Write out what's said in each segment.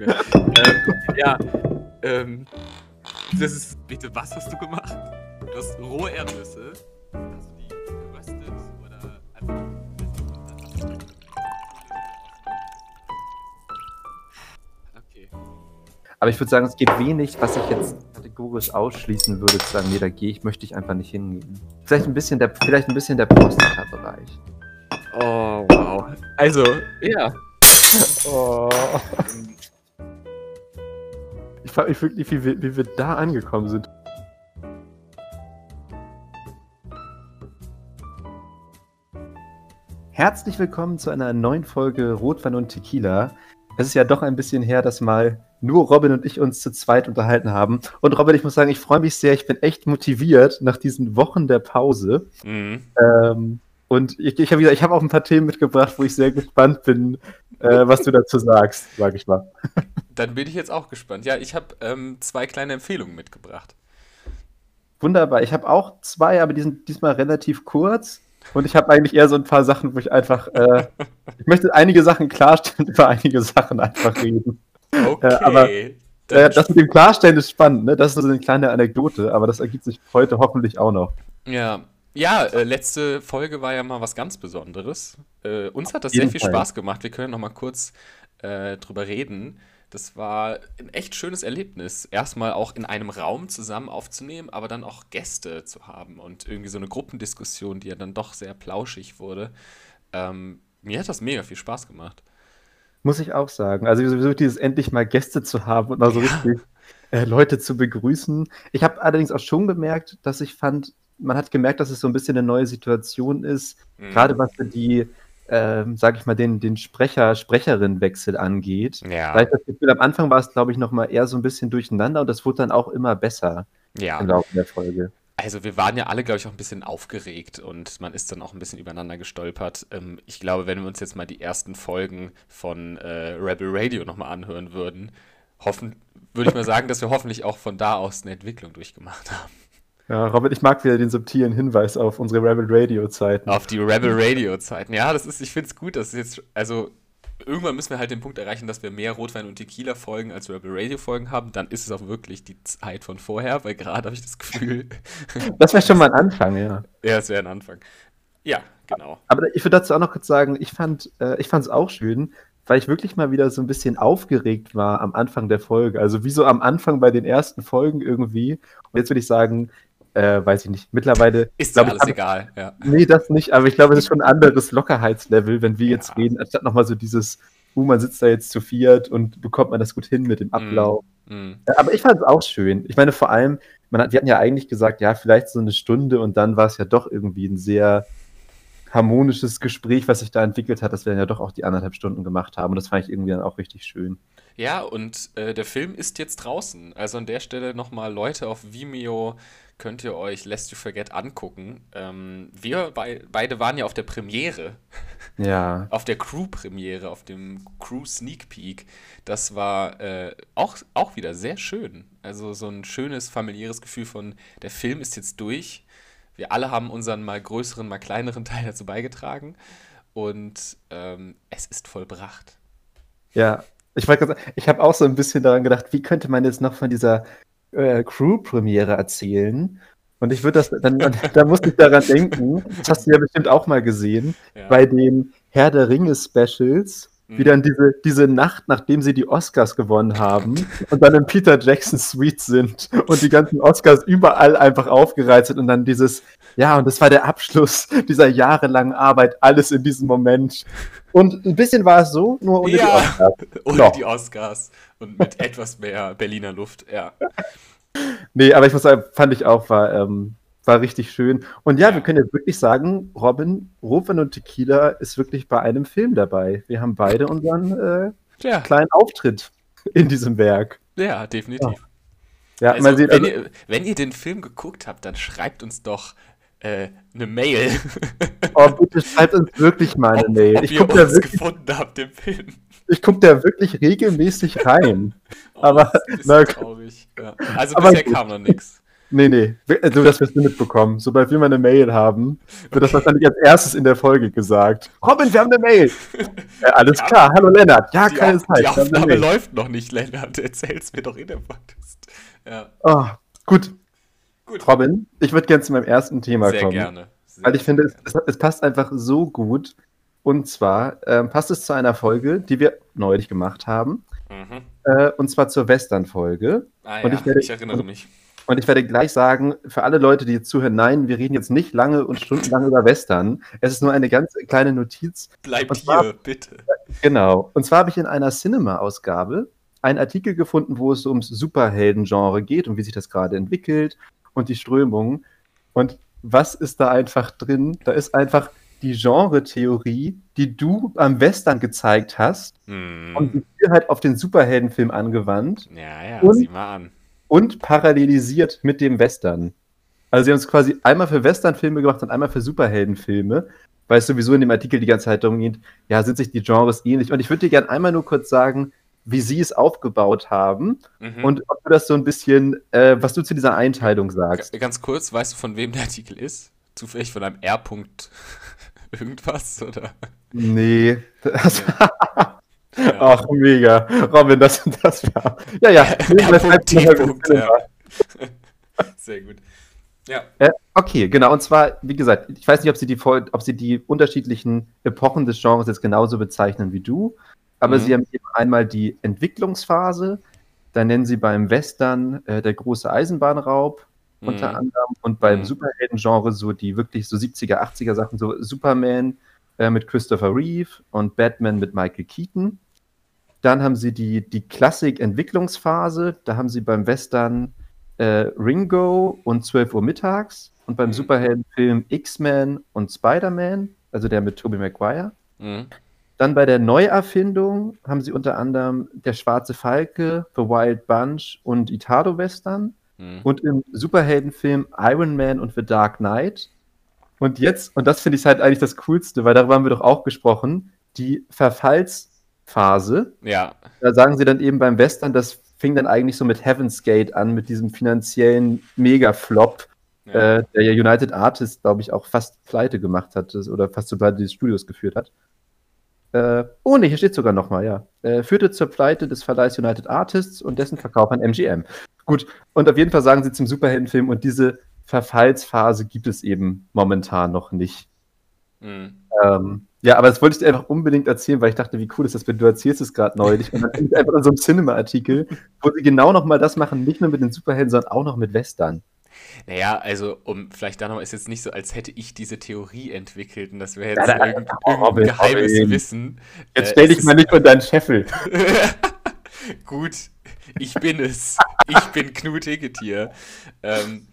mehr. ähm, ja, ähm, das ist, bitte, was hast du gemacht? Du hast rohe Erdnüsse. Hast du die geröstet oder einfach. Okay. Aber ich würde sagen, es geht wenig, was ich jetzt kategorisch ausschließen würde, zu sagen, nee, da gehe ich, möchte ich einfach nicht hingehen. Vielleicht ein bisschen der, vielleicht ein bisschen der Prostata-Bereich. Oh, wow. Also, ja. Oh. Ich frage mich wirklich, wie wir, wie wir da angekommen sind. Herzlich willkommen zu einer neuen Folge Rotwein und Tequila. Es ist ja doch ein bisschen her, dass mal nur Robin und ich uns zu zweit unterhalten haben. Und Robin, ich muss sagen, ich freue mich sehr. Ich bin echt motiviert nach diesen Wochen der Pause. Mhm. Ähm, und ich, ich habe hab auch ein paar Themen mitgebracht, wo ich sehr gespannt bin, äh, was du dazu sagst, sag ich mal. Dann bin ich jetzt auch gespannt. Ja, ich habe ähm, zwei kleine Empfehlungen mitgebracht. Wunderbar. Ich habe auch zwei, aber die sind diesmal relativ kurz. Und ich habe eigentlich eher so ein paar Sachen, wo ich einfach, äh, ich möchte einige Sachen klarstellen, über einige Sachen einfach reden. Okay. Äh, aber äh, das mit dem Klarstellen ist spannend, ne? Das ist so eine kleine Anekdote, aber das ergibt sich heute hoffentlich auch noch. Ja, ja, äh, letzte Folge war ja mal was ganz Besonderes. Äh, uns hat das sehr viel Fall. Spaß gemacht. Wir können noch mal kurz äh, drüber reden. Das war ein echt schönes Erlebnis, erstmal auch in einem Raum zusammen aufzunehmen, aber dann auch Gäste zu haben und irgendwie so eine Gruppendiskussion, die ja dann doch sehr plauschig wurde. Ähm, mir hat das mega viel Spaß gemacht. Muss ich auch sagen. Also sowieso dieses endlich mal Gäste zu haben und mal so Ja. richtig äh, Leute zu begrüßen. Ich habe allerdings auch schon gemerkt, dass ich fand, man hat gemerkt, dass es so ein bisschen eine neue Situation ist, Mhm. gerade was so die, ähm, sag ich mal, den, den Sprecher, Sprecherinnenwechsel angeht. Ja, Weil ich das Gefühl, am Anfang war es, glaube ich, noch mal eher so ein bisschen durcheinander und das wurde dann auch immer besser ja. im Laufe der Folge. Also wir waren ja alle, glaube ich, auch ein bisschen aufgeregt und man ist dann auch ein bisschen übereinander gestolpert. Ähm, ich glaube, wenn wir uns jetzt mal die ersten Folgen von äh, Rebel Radio nochmal anhören würden, hoffen, würde ich mal sagen, dass wir hoffentlich auch von da aus eine Entwicklung durchgemacht haben. Ja, Robert, ich mag wieder den subtilen Hinweis auf unsere Rebel Radio Zeiten. Auf die Rebel Radio Zeiten. Ja, das ist, ich finde es gut, dass es jetzt, also irgendwann müssen wir halt den Punkt erreichen, dass wir mehr Rotwein und Tequila Folgen als Rebel Radio Folgen haben. Dann ist es auch wirklich die Zeit von vorher, weil gerade habe ich das Gefühl, Das wäre schon mal ein Anfang, ja. ja, es wäre ein Anfang. Ja, genau. Aber ich würde dazu auch noch kurz sagen, ich fand äh, ich fand es auch schön, weil ich wirklich mal wieder so ein bisschen aufgeregt war am Anfang der Folge. Also wie so am Anfang bei den ersten Folgen irgendwie. Und jetzt würde ich sagen, äh, weiß ich nicht, mittlerweile. Ist glaub, alles ich, egal, ja. Nee, das nicht, aber ich glaube, es ist schon ein anderes Lockerheitslevel, wenn wir jetzt Ja. reden, anstatt nochmal so dieses, uh, man sitzt da jetzt zu viert und bekommt man das gut hin mit dem Ablauf. Mm. Äh, Aber ich fand es auch schön. Ich meine, vor allem, man hat, wir hatten ja eigentlich gesagt, ja, vielleicht so eine Stunde und dann war es ja doch irgendwie ein sehr harmonisches Gespräch, was sich da entwickelt hat, dass wir dann ja doch auch die anderthalb Stunden gemacht haben. Und das fand ich irgendwie dann auch richtig schön. Ja, und äh, der Film ist jetzt draußen. Also an der Stelle nochmal, Leute, auf Vimeo könnt ihr euch Lest You Forget angucken. Ähm, wir bei, beide waren ja auf der Premiere, Ja. auf der Crew-Premiere, auf dem Crew-Sneak Peek. Das war äh, auch, auch wieder sehr schön. Also so ein schönes familiäres Gefühl von, der Film ist jetzt durch. Wir alle haben unseren mal größeren, mal kleineren Teil dazu beigetragen. Und ähm, es ist vollbracht. Ja. Ich wollte gerade sagen, ich habe auch so ein bisschen daran gedacht, wie könnte man jetzt noch von dieser äh, Crew-Premiere erzählen? Und ich würde das, dann, dann, da musste ich daran denken, das hast du ja bestimmt auch mal gesehen, Ja. bei den Herr der Ringe-Specials, wie Mhm. dann diese, diese Nacht, nachdem sie die Oscars gewonnen haben und dann in Peter Jackson Suite sind und die ganzen Oscars überall einfach aufgereiht sind und dann dieses, ja, und das war der Abschluss dieser jahrelangen Arbeit, alles in diesem Moment. Und ein bisschen war es so, nur ohne die Ja. Oscars. Ohne die Oscars und mit etwas mehr Berliner Luft, ja. Nee, aber ich muss sagen, fand ich auch, war, ähm, war richtig schön. Und ja, Ja. wir können jetzt wirklich sagen, Robin, Rotwein und Tequila ist wirklich bei einem Film dabei. Wir haben beide unseren äh, Ja, kleinen Auftritt in diesem Werk. ja definitiv. Ja, Also, man sieht, wenn, also, ihr, wenn ihr den Film geguckt habt, dann schreibt uns doch äh, eine Mail, oh, bitte schreibt uns wirklich mal eine ob, Mail. ob Ich ihr uns wirklich- gefunden habt im Film. Ich guck da wirklich regelmäßig rein. Oh, Aber- na, traurig. Ja. Also bisher gut. kam noch nichts. Nee, nee. Also, das wirst du mitbekommen. Sobald wir mal eine Mail haben, wird das wahrscheinlich als erstes in der Folge gesagt. Robin, wir haben eine Mail. Ja, alles Ja, klar. Hallo Lennart. Ja, Die, keine Zeit. die Aufnahme läuft noch nicht, Lennart. Erzähl's mir doch in der Podcast. Ja, Oh, gut. gut. Robin, ich würde gerne zu meinem ersten Thema Sehr kommen. gerne. Sehr Weil ich finde, es, es passt einfach so gut. Und zwar ähm, passt es zu einer Folge, die wir neulich gemacht haben. Mhm. Äh, und zwar zur Western-Folge. Ah, Und ja, ich werde- ich erinnere mich. Und ich werde gleich sagen, für alle Leute, die jetzt zuhören, nein, wir reden jetzt nicht lange und stundenlang über Western. Es ist nur eine ganz kleine Notiz. Bleib Und zwar- hier, bitte. Genau. Und zwar habe ich in einer Cinema-Ausgabe einen Artikel gefunden, wo es ums Superhelden-Genre geht und wie sich das gerade entwickelt und die Strömungen. Und was ist da einfach drin? Da ist einfach die Genre-Theorie, die du am Western gezeigt hast Hm. und die halt auf den Superheldenfilm angewandt Ja, ja, Und- sieh mal an. und parallelisiert mit dem Western. Also sie haben es quasi einmal für Western-Filme gemacht und einmal für Superheldenfilme, weil es sowieso in dem Artikel die ganze Zeit darum geht, ja, sind sich die Genres ähnlich. Und ich würde dir gerne einmal nur kurz sagen, wie sie es aufgebaut haben Mhm. und ob du das so ein bisschen, äh, was du zu dieser Einteilung sagst. Ganz kurz, weißt du, von wem der Artikel ist? Zufällig von einem R. irgendwas, oder? Nee. Das, Ja. Ach, mega. Robin, das, das war. Ja, ja. Punkt, ja. Sehr gut. Ja. Äh, okay, genau. Und zwar, wie gesagt, ich weiß nicht, ob sie die, ob sie die unterschiedlichen Epochen des Genres jetzt genauso bezeichnen wie du, aber Mhm. sie haben eben einmal die Entwicklungsphase, da nennen sie beim Western äh, der große Eisenbahnraub unter Mhm. anderem und beim Mhm. Superhelden-Genre so die wirklich so 70er, 80er Sachen, so Superman äh, mit Christopher Reeve und Batman mit Michael Keaton. Dann haben sie die, die Klassik-Entwicklungsphase, da haben sie beim Western äh, Ringo und 12 Uhr mittags und beim Mhm. Superheldenfilm X-Men und Spider-Man, also der mit Tobey Maguire. Mhm. Dann bei der Neuerfindung haben sie unter anderem Der Schwarze Falke, The Wild Bunch und Italo Western. Mhm. Und im Superheldenfilm Iron Man und The Dark Knight. Und jetzt, und das finde ich halt eigentlich das Coolste, weil darüber haben wir doch auch gesprochen, die Verfallsphase. Ja. Da sagen sie dann eben beim Western, das fing dann eigentlich so mit Heaven's Gate an, mit diesem finanziellen Mega-Flop, ja. äh, der ja United Artists, glaube ich, auch fast pleite gemacht hat oder fast zur Pleite des Studios geführt hat. Äh, oh ne, hier steht sogar nochmal, ja. Äh, führte zur Pleite des Verleihs United Artists und dessen Verkauf an MGM. Gut, und auf jeden Fall sagen sie zum Superheldenfilm, und diese Verfallsphase gibt es eben momentan noch nicht. Mhm. Ähm, ja, aber das wollte ich dir einfach unbedingt erzählen, weil ich dachte, wie cool ist das, wenn du erzählst es gerade neulich. Und dann bin ich einfach in so einem Cinema-Artikel, wo sie genau nochmal das machen, nicht nur mit den Superhelden, sondern auch noch mit Western. Naja, also, um vielleicht da nochmal, ist jetzt nicht so, als hätte ich diese Theorie entwickelt und das wäre Ja, jetzt da- irgend, oh, irgendein Robin, geheimes Robin. Wissen. Jetzt Äh, stell es dich mal nicht unter deinen Scheffel. Gut, ich bin es. Ich bin Knut Hicketier. Ähm,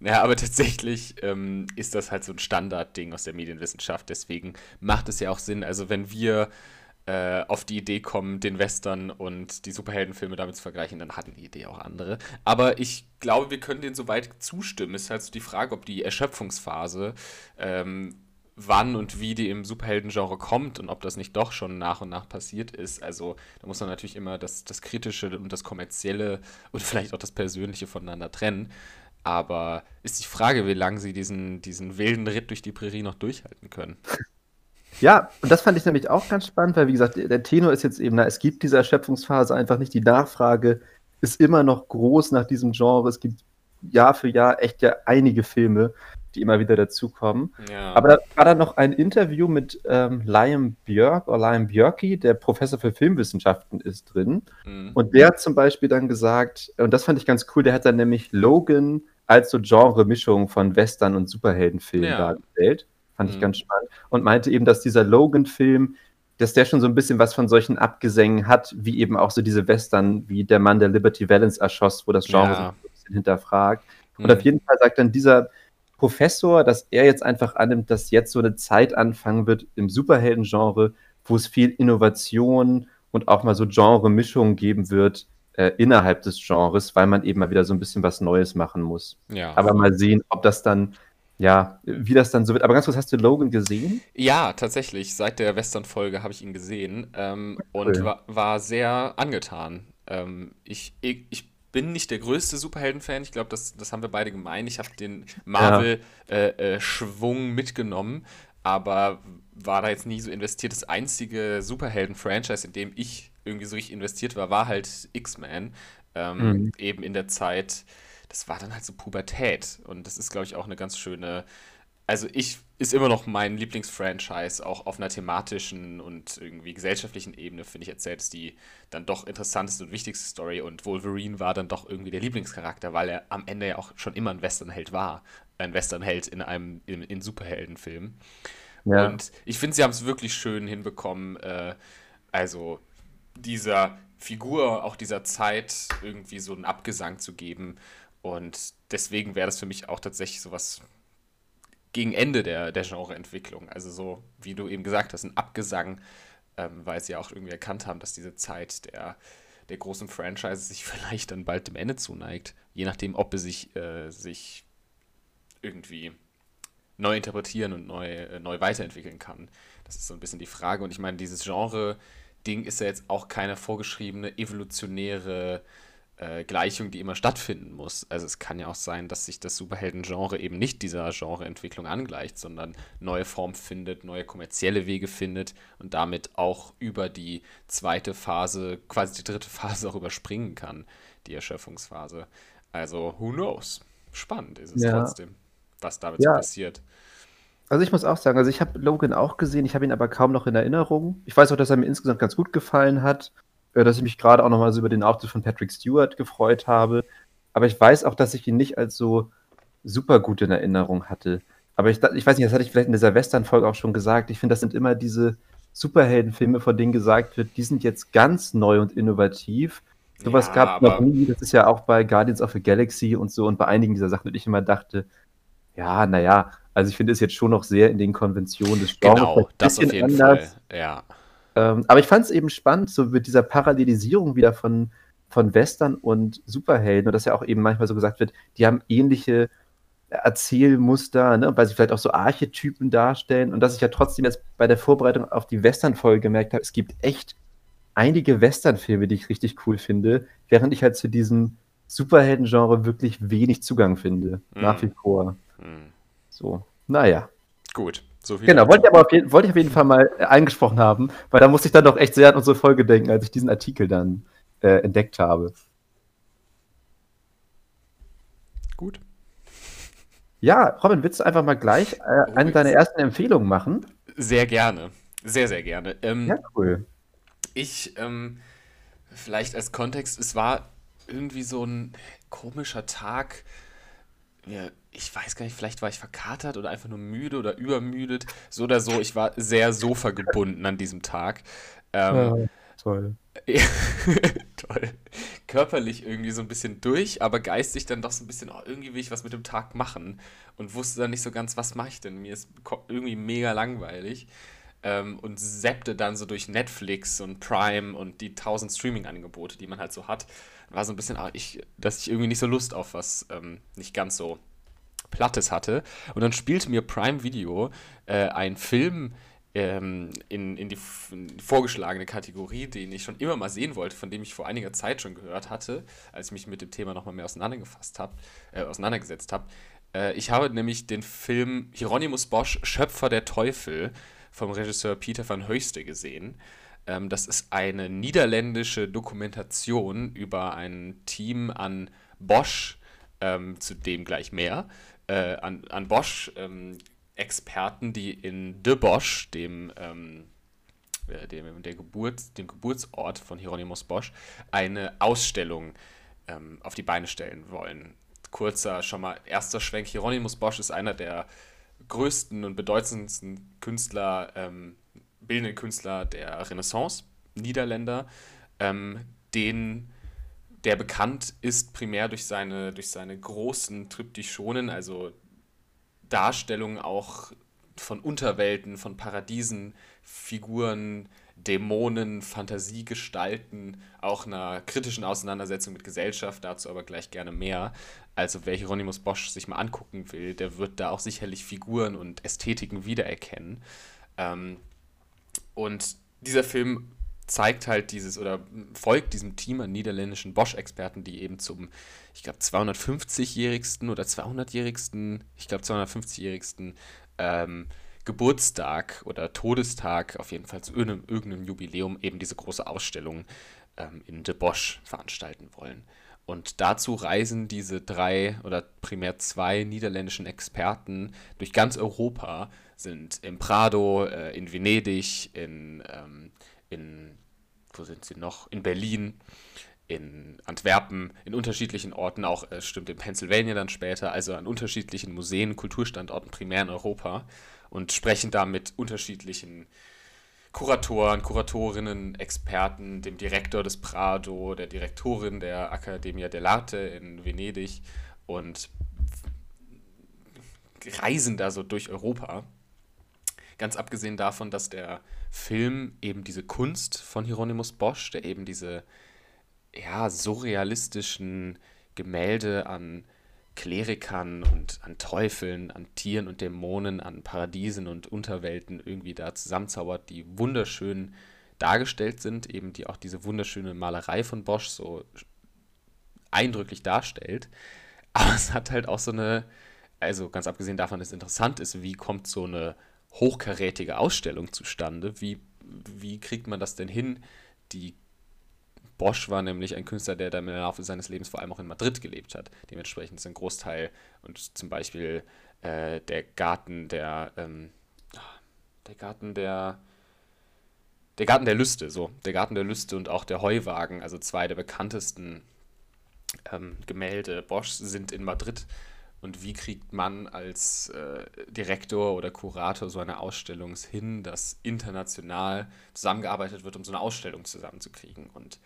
ja, aber tatsächlich ähm, ist das halt so ein Standardding aus der Medienwissenschaft. Deswegen macht es ja auch Sinn. Also, wenn wir äh, auf die Idee kommen, den Western und die Superheldenfilme damit zu vergleichen, dann hatten die Idee auch andere. Aber ich glaube, wir können denen soweit zustimmen. Ist halt so die Frage, ob die Erschöpfungsphase ähm, wann und wie die im Superhelden-Genre kommt und ob das nicht doch schon nach und nach passiert ist. Also da muss man natürlich immer das, das Kritische und das Kommerzielle und vielleicht auch das Persönliche voneinander trennen. Aber ist die Frage, wie lange sie diesen, diesen wilden Ritt durch die Prärie noch durchhalten können. Ja, und das fand ich nämlich auch ganz spannend, weil, wie gesagt, der Tenor ist jetzt eben, na, es gibt diese Erschöpfungsphase einfach nicht. Die Nachfrage ist immer noch groß nach diesem Genre. Es gibt Jahr für Jahr echt ja einige Filme, die immer wieder dazukommen. Ja. Aber da war dann noch ein Interview mit ähm, Liam Björk oder Liam Björki, der Professor für Filmwissenschaften ist drin. Mhm. Und der hat zum Beispiel dann gesagt, und das fand ich ganz cool, der hat dann nämlich Logan als so Genre-Mischung von Western und Superheldenfilmen Ja. dargestellt. Fand ich Mhm. ganz spannend. Und meinte eben, dass dieser Logan-Film, dass der schon so ein bisschen was von solchen Abgesängen hat, wie eben auch so diese Western, wie der Mann, der Liberty Valance erschoss, wo das Genre Ja. so ein bisschen hinterfragt. Und Mhm. auf jeden Fall sagt dann dieser Professor, dass er jetzt einfach annimmt, dass jetzt so eine Zeit anfangen wird im Superhelden-Genre, wo es viel Innovation und auch mal so Genre-Mischungen geben wird äh, innerhalb des Genres, weil man eben mal wieder so ein bisschen was Neues machen muss. ja. Aber mal sehen, ob das dann, ja, wie das dann so wird. Aber ganz kurz, hast du Logan gesehen? Ja, tatsächlich. Seit der Western-Folge habe ich ihn gesehen ähm, und Cool. war, war sehr angetan. Ähm, ich, ich, ich bin nicht der größte Superhelden-Fan. Ich glaube, das, das haben wir beide gemein. Ich habe den Marvel-Schwung ja. äh, äh, mitgenommen, aber war da jetzt nie so investiert. Das einzige Superhelden-Franchise, in dem ich irgendwie so richtig investiert war, war halt X-Men. Ähm, mhm. Eben in der Zeit, das war dann halt so Pubertät. Und das ist, glaube ich, auch eine ganz schöne also ich ist immer noch mein Lieblingsfranchise, auch auf einer thematischen und irgendwie gesellschaftlichen Ebene, finde ich, erzählt es die dann doch interessanteste und wichtigste Story und Wolverine war dann doch irgendwie der Lieblingscharakter, weil er am Ende ja auch schon immer ein Westernheld war. Ein Westernheld in einem in, in Superheldenfilm. Ja. Und ich finde, sie haben es wirklich schön hinbekommen, äh, also dieser Figur, auch dieser Zeit irgendwie so einen Abgesang zu geben. Und deswegen wäre das für mich auch tatsächlich sowas gegen Ende der, der Genreentwicklung. Also so, wie du eben gesagt hast, ein Abgesang, ähm, weil sie auch irgendwie erkannt haben, dass diese Zeit der, der großen Franchises sich vielleicht dann bald dem Ende zuneigt. Je nachdem, ob es sich, äh, sich irgendwie neu interpretieren und neu, äh, neu weiterentwickeln kann. Das ist so ein bisschen die Frage. Und ich meine, dieses Genre-Ding ist ja jetzt auch keine vorgeschriebene evolutionäre äh, Gleichung, die immer stattfinden muss. Also es kann ja auch sein, dass sich das Superhelden-Genre eben nicht dieser Genreentwicklung angleicht, sondern neue Form findet, neue kommerzielle Wege findet und damit auch über die zweite Phase, quasi die dritte Phase auch überspringen kann, die Erschöpfungsphase. Also, who knows? Spannend ist es ja. trotzdem, was damit ja. so passiert. Also ich muss auch sagen, also ich habe Logan auch gesehen, ich habe ihn aber kaum noch in Erinnerung. Ich weiß auch, dass er mir insgesamt ganz gut gefallen hat. Äh, dass ich mich gerade auch nochmal so über den Auftritt von Patrick Stewart gefreut habe. Aber ich weiß auch, dass ich ihn nicht als so super gut in Erinnerung hatte. Aber ich, ich weiß nicht, das hatte ich vielleicht in dieser Western-Folge auch schon gesagt. Ich finde, das sind immer diese Superheldenfilme, von denen gesagt wird, die sind jetzt ganz neu und innovativ. Sowas ja, gab es noch nie. Das ist ja auch bei Guardians of the Galaxy und so und bei einigen dieser Sachen, und ich immer dachte, ja, naja, also ich finde es jetzt schon noch sehr in den Konventionen des Genres. Genau, das auf jeden anders. Fall, ja. Ähm, aber ich fand es eben spannend, so mit dieser Parallelisierung wieder von, von Western und Superhelden, und dass ja auch eben manchmal so gesagt wird, die haben ähnliche Erzählmuster, ne, weil sie vielleicht auch so Archetypen darstellen. Und dass ich ja trotzdem jetzt bei der Vorbereitung auf die Western-Folge gemerkt habe, es gibt echt einige Western-Filme, die ich richtig cool finde, während ich halt zu diesem Superhelden-Genre wirklich wenig Zugang finde. Mm. Nach wie vor. Mm. So, naja. Gut. So genau, wollte ich aber auf jeden, wollte ich auf jeden Fall mal äh, eingesprochen haben, weil da musste ich dann doch echt sehr an unsere Folge denken, als ich diesen Artikel dann äh, entdeckt habe. Gut. Ja, Robin, willst du einfach mal gleich äh, eine deiner ersten Empfehlungen machen? Sehr gerne. Sehr, sehr gerne. Ähm, ja, cool. Ich, ähm, vielleicht als Kontext, es war irgendwie so ein komischer Tag. Wir ich weiß gar nicht, vielleicht war ich verkatert oder einfach nur müde oder übermüdet. So oder so, ich war sehr Sofa gebunden an diesem Tag. Ähm, ja, toll. toll. Körperlich irgendwie so ein bisschen durch, aber geistig dann doch so ein bisschen, oh, irgendwie will ich was mit dem Tag machen und wusste dann nicht so ganz, was mache ich denn? Mir ist irgendwie mega langweilig. Ähm, und zappte dann so durch Netflix und Prime und die tausend Streaming-Angebote, die man halt so hat. War so ein bisschen, ah, ich, dass ich irgendwie nicht so Lust auf was ähm, nicht ganz so Plattes hatte. Und dann spielte mir Prime Video äh, einen Film ähm, in, in, die, in, die, vorgeschlagene Kategorie, den ich schon immer mal sehen wollte, von dem ich vor einiger Zeit schon gehört hatte, als ich mich mit dem Thema nochmal mehr auseinandergefasst habe, äh, auseinandergesetzt habe. Äh, ich habe nämlich den Film Hieronymus Bosch, Schöpfer der Teufel, vom Regisseur Peter van Höchste gesehen. Ähm, das ist eine niederländische Dokumentation über ein Team an Bosch, ähm, zu dem gleich mehr, äh, an, an Bosch ähm, Experten, die in De Bosch, dem, ähm, äh, dem, der Geburt, dem Geburtsort von Hieronymus Bosch, eine Ausstellung ähm, auf die Beine stellen wollen. Kurzer, schon mal erster Schwenk. Hieronymus Bosch ist einer der größten und bedeutendsten Künstler, ähm, bildenden Künstler der Renaissance, Niederländer, ähm, den der bekannt ist primär durch seine, durch seine großen Triptychonen, also Darstellungen auch von Unterwelten, von Paradiesen, Figuren, Dämonen, Fantasiegestalten, auch einer kritischen Auseinandersetzung mit Gesellschaft, dazu aber gleich gerne mehr. Also wer Hieronymus Bosch sich mal angucken will, der wird da auch sicherlich Figuren und Ästhetiken wiedererkennen. Ähm, und dieser Film zeigt halt dieses oder folgt diesem Team an niederländischen Bosch-Experten, die eben zum, ich glaube, 250-jährigsten oder 200-jährigsten, ich glaube, 250-jährigsten ähm, Geburtstag oder Todestag, auf jeden Fall zu irgendeinem, irgendeinem Jubiläum, eben diese große Ausstellung ähm, in De Bosch veranstalten wollen. Und dazu reisen diese drei oder primär zwei niederländischen Experten durch ganz Europa, sind im Prado, äh, in Venedig, in, ähm, in, wo sind sie noch? In Berlin, in Antwerpen, in unterschiedlichen Orten, auch äh, stimmt in Pennsylvania dann später, also an unterschiedlichen Museen, Kulturstandorten, primär in Europa und sprechen da mit unterschiedlichen Kuratoren, Kuratorinnen, Experten, dem Direktor des Prado, der Direktorin der Accademia dell'Arte in Venedig und reisen da so durch Europa. Ganz abgesehen davon, dass der Film eben diese Kunst von Hieronymus Bosch, der eben diese ja, surrealistischen Gemälde an Klerikern und an Teufeln, an Tieren und Dämonen, an Paradiesen und Unterwelten irgendwie da zusammenzaubert, die wunderschön dargestellt sind, eben die auch diese wunderschöne Malerei von Bosch so eindrücklich darstellt. Aber es hat halt auch so eine, also ganz abgesehen davon, dass es interessant ist, wie kommt so eine hochkarätige Ausstellung zustande? Wie, wie kriegt man das denn hin, die Bosch war nämlich ein Künstler, der dann im Laufe seines Lebens vor allem auch in Madrid gelebt hat. Dementsprechend ist ein Großteil und zum Beispiel äh, der Garten der, ähm, der Garten der, der Garten der Lüste, so, der Garten der Lüste und auch der Heuwagen, also zwei der bekanntesten ähm, Gemälde Boschs sind in Madrid. Und wie kriegt man als äh, Direktor oder Kurator so eine Ausstellung hin, dass international zusammengearbeitet wird, um so eine Ausstellung zusammenzukriegen? Und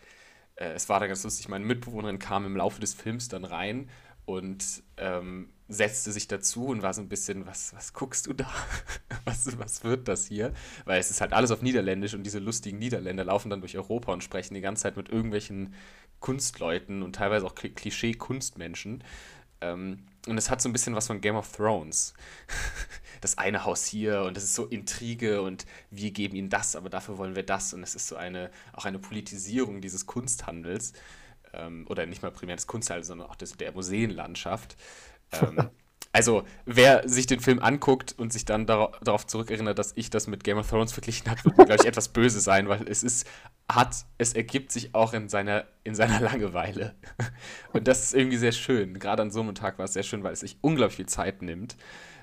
äh, es war da ganz lustig, meine Mitbewohnerin kam im Laufe des Films dann rein und ähm, setzte sich dazu und war so ein bisschen, was, was guckst du da? was, was wird das hier? Weil es ist halt alles auf Niederländisch und diese lustigen Niederländer laufen dann durch Europa und sprechen die ganze Zeit mit irgendwelchen Kunstleuten und teilweise auch Klischee-Kunstmenschen. Ähm, und es hat so ein bisschen was von Game of Thrones. Das eine Haus hier und es ist so Intrige und wir geben ihnen das, aber dafür wollen wir das. Und es ist so eine, auch eine Politisierung dieses Kunsthandels. Ähm, oder nicht mal primär des Kunsthandels, sondern auch des, der Museenlandschaft. Ähm, also, wer sich den Film anguckt und sich dann darauf zurückerinnert, dass ich das mit Game of Thrones verglichen habe, wird mir, glaube ich, etwas böse sein, weil es ist hat, es ergibt sich auch in seiner, in seiner Langeweile. Und das ist irgendwie sehr schön. Gerade an so einem Tag war es sehr schön, weil es sich unglaublich viel Zeit nimmt,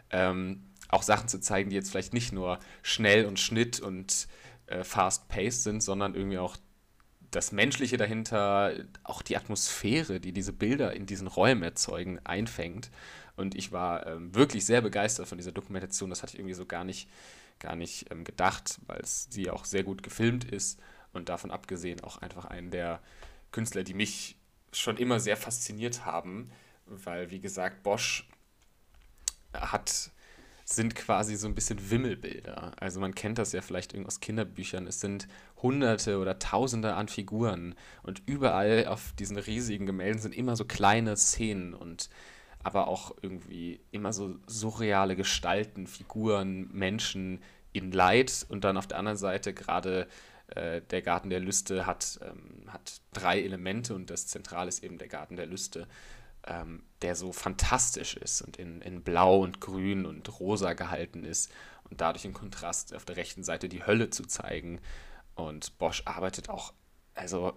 ähm, auch Sachen zu zeigen, die jetzt vielleicht nicht nur schnell und Schnitt und äh, fast-paced sind, sondern irgendwie auch das Menschliche dahinter, auch die Atmosphäre, die diese Bilder in diesen Räumen erzeugen, einfängt. Und ich war ähm, wirklich sehr begeistert von dieser Dokumentation. Das hatte ich irgendwie so gar nicht, gar nicht ähm, gedacht, weil sie auch sehr gut gefilmt ist und davon abgesehen auch einfach einen der Künstler, die mich schon immer sehr fasziniert haben, weil wie gesagt, Bosch hat sind quasi so ein bisschen Wimmelbilder. Also man kennt das ja vielleicht aus Kinderbüchern. Es sind Hunderte oder Tausende an Figuren und überall auf diesen riesigen Gemälden sind immer so kleine Szenen und aber auch irgendwie immer so surreale Gestalten, Figuren, Menschen in Leid und dann auf der anderen Seite gerade äh, der Garten der Lüste hat, ähm, hat drei Elemente und das Zentrale ist eben der Garten der Lüste, ähm, der so fantastisch ist und in, in Blau und Grün und Rosa gehalten ist und dadurch im Kontrast auf der rechten Seite die Hölle zu zeigen. Und Bosch arbeitet auch, also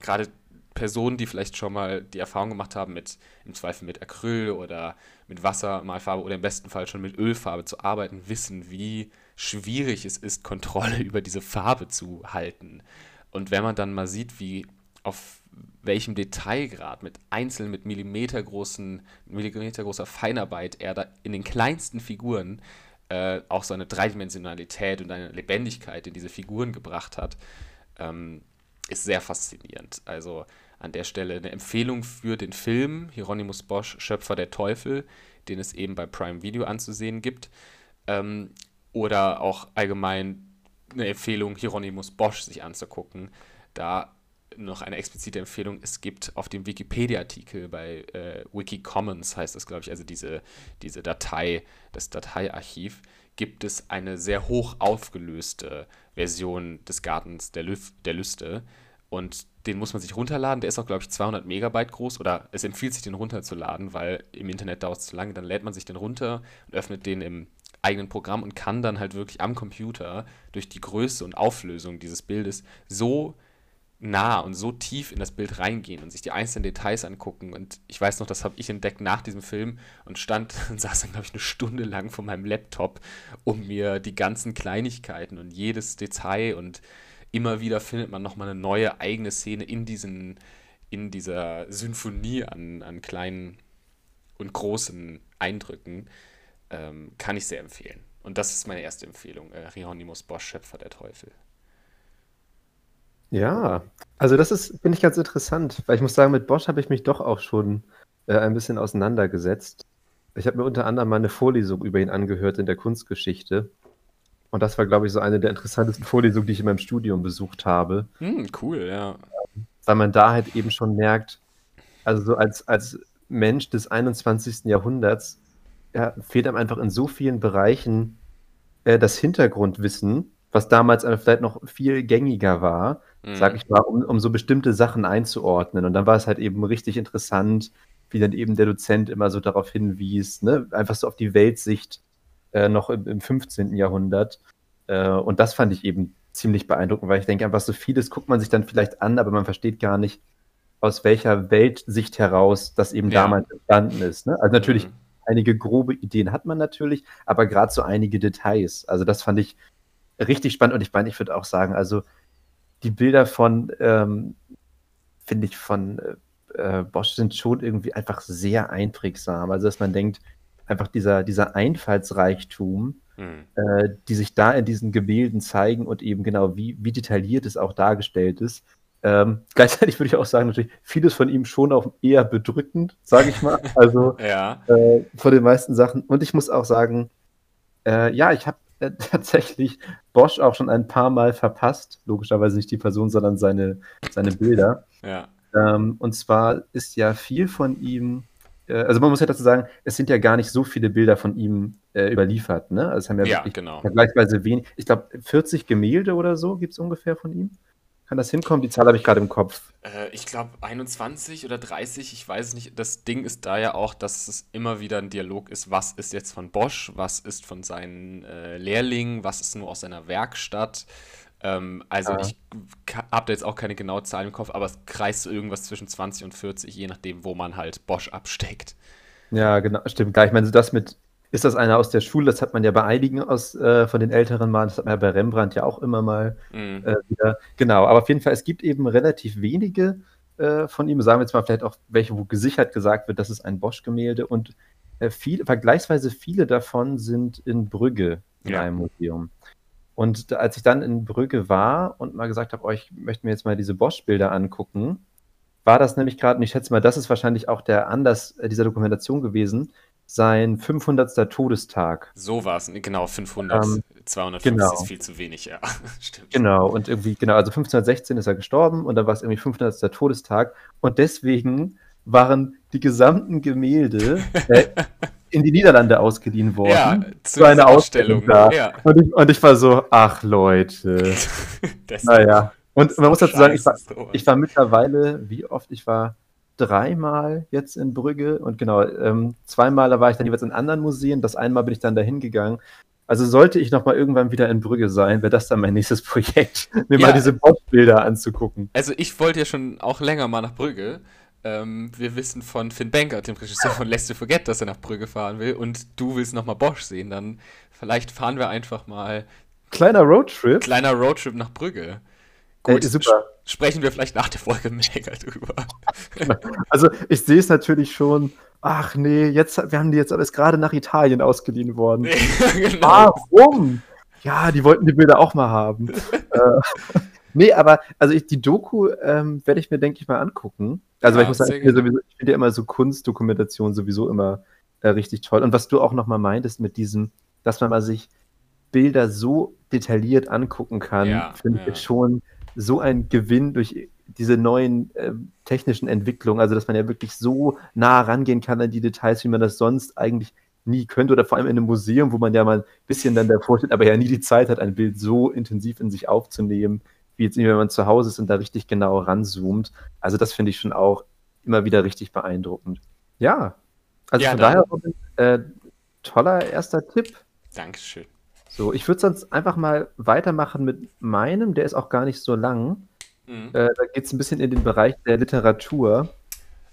gerade Personen, die vielleicht schon mal die Erfahrung gemacht haben, mit im Zweifel mit Acryl oder mit Wassermalfarbe oder im besten Fall schon mit Ölfarbe zu arbeiten, wissen, wie schwierig es ist, Kontrolle über diese Farbe zu halten. Und wenn man dann mal sieht, wie auf welchem Detailgrad mit einzelnen, mit millimetergroßen, millimetergroßer Feinarbeit er da in den kleinsten Figuren äh, auch so eine Dreidimensionalität und eine Lebendigkeit in diese Figuren gebracht hat, ähm, ist sehr faszinierend. Also an der Stelle eine Empfehlung für den Film Hieronymus Bosch, Schöpfer der Teufel, den es eben bei Prime Video anzusehen gibt. Ähm, oder auch allgemein eine Empfehlung, Hieronymus Bosch sich anzugucken. Da noch eine explizite Empfehlung, es gibt auf dem Wikipedia-Artikel bei äh, Wikicommons, heißt das, glaube ich, also diese, diese Datei, das Dateiarchiv, gibt es eine sehr hoch aufgelöste Version des Gartens der, Lüf der Lüste. Und den muss man sich runterladen. Der ist auch, glaube ich, 200 Megabyte groß. Oder es empfiehlt sich, den runterzuladen, weil im Internet dauert es zu lange. Dann lädt man sich den runter und öffnet den im eigenen Programm und kann dann halt wirklich am Computer durch die Größe und Auflösung dieses Bildes so nah und so tief in das Bild reingehen und sich die einzelnen Details angucken. Und ich weiß noch, das habe ich entdeckt nach diesem Film und stand und saß dann, glaube ich, eine Stunde lang vor meinem Laptop, um mir die ganzen Kleinigkeiten und jedes Detail und immer wieder findet man nochmal eine neue eigene Szene in diesen, in dieser Symphonie an, an kleinen und großen Eindrücken. Ähm, kann ich sehr empfehlen. Und das ist meine erste Empfehlung. Äh, Hieronymus Bosch, Schöpfer der Teufel. Ja, also das ist, finde ich ganz interessant, weil ich muss sagen, mit Bosch habe ich mich doch auch schon äh, ein bisschen auseinandergesetzt. Ich habe mir unter anderem mal eine Vorlesung über ihn angehört in der Kunstgeschichte. Und das war, glaube ich, so eine der interessantesten Vorlesungen, die ich in meinem Studium besucht habe. Hm, cool, ja. Weil man da halt eben schon merkt, also so als, als Mensch des 21. Jahrhunderts ja, fehlt einem einfach in so vielen Bereichen äh, das Hintergrundwissen, was damals vielleicht noch viel gängiger war, mhm. sag ich mal, um, um so bestimmte Sachen einzuordnen. Und dann war es halt eben richtig interessant, wie dann eben der Dozent immer so darauf hinwies, ne? einfach so auf die Weltsicht äh, noch im, im 15. Jahrhundert. Äh, und das fand ich eben ziemlich beeindruckend, weil ich denke, einfach so vieles guckt man sich dann vielleicht an, aber man versteht gar nicht, aus welcher Weltsicht heraus das eben ja. damals entstanden ist. Ne? Also natürlich, mhm. Einige grobe Ideen hat man natürlich, aber gerade so einige Details. Also das fand ich richtig spannend und ich meine, ich würde auch sagen, also die Bilder von, ähm, finde ich, von äh, Bosch sind schon irgendwie einfach sehr einprägsam. Also, dass man denkt, einfach dieser, dieser Einfallsreichtum, mhm. äh, die sich da in diesen Gemälden zeigen und eben genau, wie, wie detailliert es auch dargestellt ist. Ähm, gleichzeitig würde ich auch sagen, natürlich vieles von ihm schon auch eher bedrückend, sage ich mal. Also ja. äh, von den meisten Sachen. Und ich muss auch sagen, äh, ja, ich habe äh, tatsächlich Bosch auch schon ein paar Mal verpasst. Logischerweise nicht die Person, sondern seine, seine Bilder. Ja. Ähm, und zwar ist ja viel von ihm, äh, also man muss ja dazu sagen, es sind ja gar nicht so viele Bilder von ihm äh, überliefert. Ne? Also es haben ja, ja genau. vergleichsweise wenig, ich glaube 40 Gemälde oder so gibt es ungefähr von ihm. Kann das hinkommen? Die Zahl habe ich gerade im Kopf. Äh, ich glaube 21 oder 30, ich weiß es nicht. Das Ding ist da ja auch, dass es immer wieder ein Dialog ist, was ist jetzt von Bosch, was ist von seinen äh, Lehrlingen, was ist nur aus seiner Werkstatt. Ähm, also ja. ich habe da jetzt auch keine genaue Zahl im Kopf, aber es kreist so irgendwas zwischen 20 und 40, je nachdem, wo man halt Bosch absteckt. Ja, genau, stimmt. Klar, ich meine, das mit ist das einer aus der Schule? Das hat man ja bei einigen aus, äh, von den älteren Malen, das hat man ja bei Rembrandt ja auch immer mal mhm. äh, wieder. Genau, aber auf jeden Fall, es gibt eben relativ wenige äh, von ihm, sagen wir jetzt mal vielleicht auch welche, wo gesichert gesagt wird, das ist ein Bosch-Gemälde und äh, viel, vergleichsweise viele davon sind in Brügge in ja. einem Museum. Und als ich dann in Brügge war und mal gesagt habe, oh, ich möchte mir jetzt mal diese Bosch-Bilder angucken, war das nämlich gerade, und ich schätze mal, das ist wahrscheinlich auch der Anlass äh, dieser Dokumentation gewesen, sein 500. Todestag. So war es, genau, 500. Ähm, 250 genau. ist viel zu wenig, ja. Stimmt. Genau, und irgendwie, genau, also 1516 ist er gestorben und dann war es irgendwie 500. Todestag und deswegen waren die gesamten Gemälde äh, in die Niederlande ausgeliehen worden. Ja, zu, einer Ausstellung. Da. Ja. Und, ich, und ich war so, ach Leute. naja. Und man muss dazu sagen, ich war, ich war mittlerweile, wie oft ich war, dreimal jetzt in Brügge und genau, ähm, zweimal da war ich dann jeweils in anderen Museen, das einmal bin ich dann dahin gegangen. Also sollte ich nochmal irgendwann wieder in Brügge sein, wäre das dann mein nächstes Projekt, mir ja. mal diese Bordbilder anzugucken. Also ich wollte ja schon auch länger mal nach Brügge. Ähm, wir wissen von Finn Banker, dem Regisseur von Let's Forget, dass er nach Brügge fahren will und du willst nochmal Bosch sehen, dann vielleicht fahren wir einfach mal. Kleiner Roadtrip? Kleiner Roadtrip nach Brügge. Gut, Ey, super. Sprechen wir vielleicht nach der Folge mega drüber. Also, ich sehe es natürlich schon. Ach nee, jetzt, wir haben die jetzt alles gerade nach Italien ausgeliehen worden. genau. Warum? Ja, die wollten die Bilder auch mal haben. äh, nee, aber also ich, die Doku ähm, werde ich mir, denke ich, mal angucken. Also, ja, ich muss sagen, ich finde ja immer so Kunstdokumentation sowieso immer äh, richtig toll. Und was du auch nochmal meintest mit diesem, dass man mal sich Bilder so detailliert angucken kann, ja, finde ja. ich schon so ein Gewinn durch diese neuen äh, technischen Entwicklungen, also dass man ja wirklich so nah rangehen kann an die Details, wie man das sonst eigentlich nie könnte oder vor allem in einem Museum, wo man ja mal ein bisschen dann davor steht, aber ja nie die Zeit hat, ein Bild so intensiv in sich aufzunehmen, wie jetzt wenn man zu Hause ist und da richtig genau ranzoomt. Also das finde ich schon auch immer wieder richtig beeindruckend. Ja, also ja, von daher, äh, toller erster Tipp. Dankeschön. So, ich würde sonst einfach mal weitermachen mit meinem, der ist auch gar nicht so lang. Mhm. Äh, da geht es ein bisschen in den Bereich der Literatur.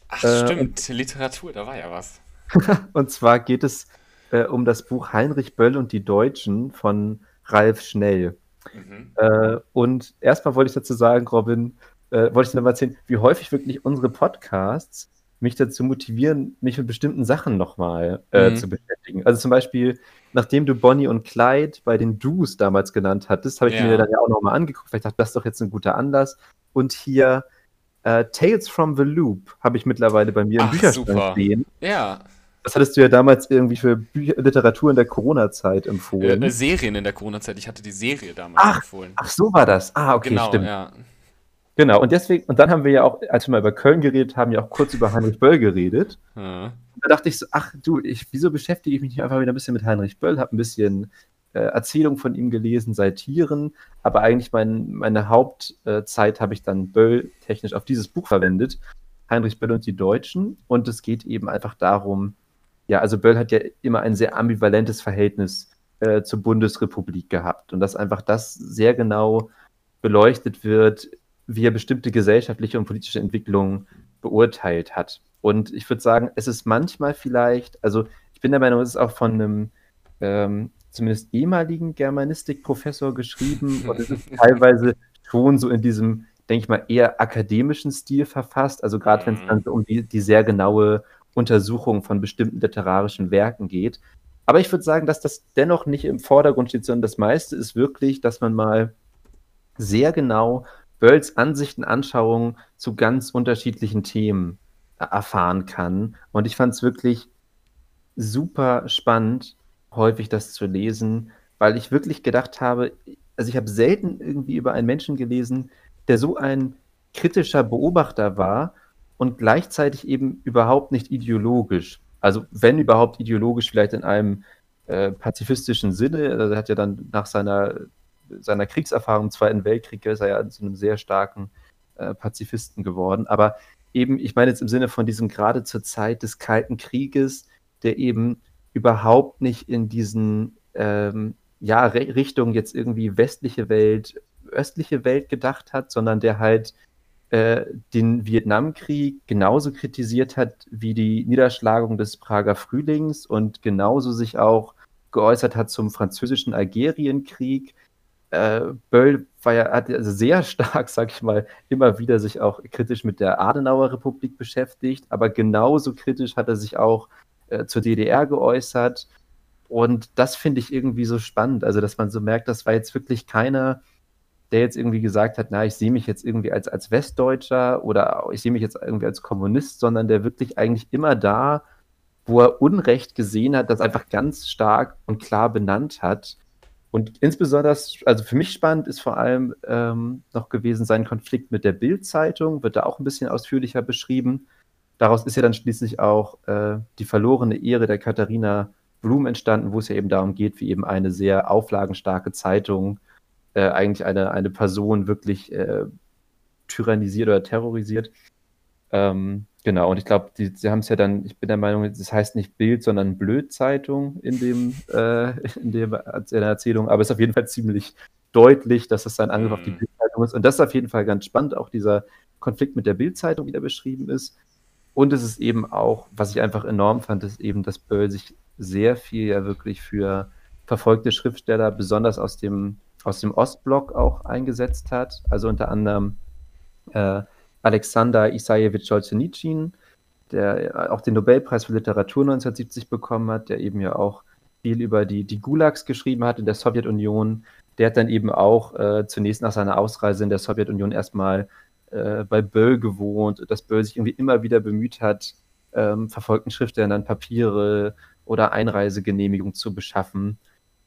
Ach, äh, stimmt, Literatur, da war ja was. und zwar geht es äh, um das Buch Heinrich Böll und die Deutschen von Ralf Schnell. Mhm. Äh, und erstmal wollte ich dazu sagen, Robin, äh, wollte ich dir mal erzählen, wie häufig wirklich unsere Podcasts mich dazu motivieren, mich mit bestimmten Sachen nochmal äh, mhm. zu beschäftigen. Also zum Beispiel, nachdem du Bonnie und Clyde bei den Do's damals genannt hattest, habe ich ja. mir dann ja auch nochmal angeguckt, weil ich dachte, das ist doch jetzt ein guter Anlass. Und hier äh, Tales from the Loop habe ich mittlerweile bei mir im Bücherschrank stehen. Ja. Das hattest du ja damals irgendwie für Bü Literatur in der Corona-Zeit empfohlen. Äh, Serien in der Corona-Zeit. Ich hatte die Serie damals ach, empfohlen. Ach, so war das. Ah, okay, genau, stimmt. Ja. Genau, und deswegen, und dann haben wir ja auch, als wir mal über Köln geredet haben, ja auch kurz über Heinrich Böll geredet. Hm. Da dachte ich so, ach du, ich, wieso beschäftige ich mich nicht einfach wieder ein bisschen mit Heinrich Böll, habe ein bisschen äh, Erzählung von ihm gelesen, Tieren, aber eigentlich mein, meine Hauptzeit äh, habe ich dann Böll technisch auf dieses Buch verwendet, Heinrich Böll und die Deutschen. Und es geht eben einfach darum, ja, also Böll hat ja immer ein sehr ambivalentes Verhältnis äh, zur Bundesrepublik gehabt und dass einfach das sehr genau beleuchtet wird, wie er bestimmte gesellschaftliche und politische Entwicklungen beurteilt hat. Und ich würde sagen, es ist manchmal vielleicht, also ich bin der Meinung, es ist auch von einem ähm, zumindest ehemaligen Germanistikprofessor geschrieben und es ist teilweise schon so in diesem, denke ich mal, eher akademischen Stil verfasst. Also gerade wenn es mhm. dann so um die, die sehr genaue Untersuchung von bestimmten literarischen Werken geht. Aber ich würde sagen, dass das dennoch nicht im Vordergrund steht, sondern das meiste ist wirklich, dass man mal sehr genau Bölls Ansichten, Anschauungen zu ganz unterschiedlichen Themen erfahren kann. Und ich fand es wirklich super spannend, häufig das zu lesen, weil ich wirklich gedacht habe, also ich habe selten irgendwie über einen Menschen gelesen, der so ein kritischer Beobachter war und gleichzeitig eben überhaupt nicht ideologisch. Also wenn überhaupt ideologisch, vielleicht in einem äh, pazifistischen Sinne. Also er hat ja dann nach seiner seiner Kriegserfahrung im Zweiten Weltkrieg ist er ja zu einem sehr starken äh, Pazifisten geworden. Aber eben, ich meine jetzt im Sinne von diesem gerade zur Zeit des Kalten Krieges, der eben überhaupt nicht in diesen ähm, ja, Richtung jetzt irgendwie westliche Welt, östliche Welt gedacht hat, sondern der halt äh, den Vietnamkrieg genauso kritisiert hat wie die Niederschlagung des Prager Frühlings und genauso sich auch geäußert hat zum französischen Algerienkrieg äh, Böll war ja, hat also sehr stark, sag ich mal, immer wieder sich auch kritisch mit der Adenauer Republik beschäftigt, aber genauso kritisch hat er sich auch äh, zur DDR geäußert. Und das finde ich irgendwie so spannend. Also, dass man so merkt, das war jetzt wirklich keiner, der jetzt irgendwie gesagt hat, na, ich sehe mich jetzt irgendwie als, als Westdeutscher oder ich sehe mich jetzt irgendwie als Kommunist, sondern der wirklich eigentlich immer da, wo er Unrecht gesehen hat, das einfach ganz stark und klar benannt hat und insbesondere, also für mich spannend ist vor allem ähm, noch gewesen sein Konflikt mit der Bild-Zeitung, wird da auch ein bisschen ausführlicher beschrieben. Daraus ist ja dann schließlich auch äh, die verlorene Ehre der Katharina Blum entstanden, wo es ja eben darum geht, wie eben eine sehr auflagenstarke Zeitung äh, eigentlich eine, eine Person wirklich äh, tyrannisiert oder terrorisiert. Ähm, Genau, und ich glaube, sie haben es ja dann, ich bin der Meinung, das heißt nicht Bild, sondern Blödzeitung in dem, äh, in, dem in der Erzählung, aber es ist auf jeden Fall ziemlich deutlich, dass es ein Angriff mhm. auf die mhm. Bildzeitung ist. Und das ist auf jeden Fall ganz spannend, auch dieser Konflikt mit der Bildzeitung, wie der beschrieben ist. Und es ist eben auch, was ich einfach enorm fand, ist eben, dass Böll sich sehr viel ja wirklich für verfolgte Schriftsteller, besonders aus dem, aus dem Ostblock auch eingesetzt hat. Also unter anderem äh, Alexander Isajewitsch Solzhenitsyn, der auch den Nobelpreis für Literatur 1970 bekommen hat, der eben ja auch viel über die, die Gulags geschrieben hat in der Sowjetunion. Der hat dann eben auch äh, zunächst nach seiner Ausreise in der Sowjetunion erstmal äh, bei Böll gewohnt, dass Böll sich irgendwie immer wieder bemüht hat, ähm, verfolgten Schriftstellern dann Papiere oder Einreisegenehmigung zu beschaffen.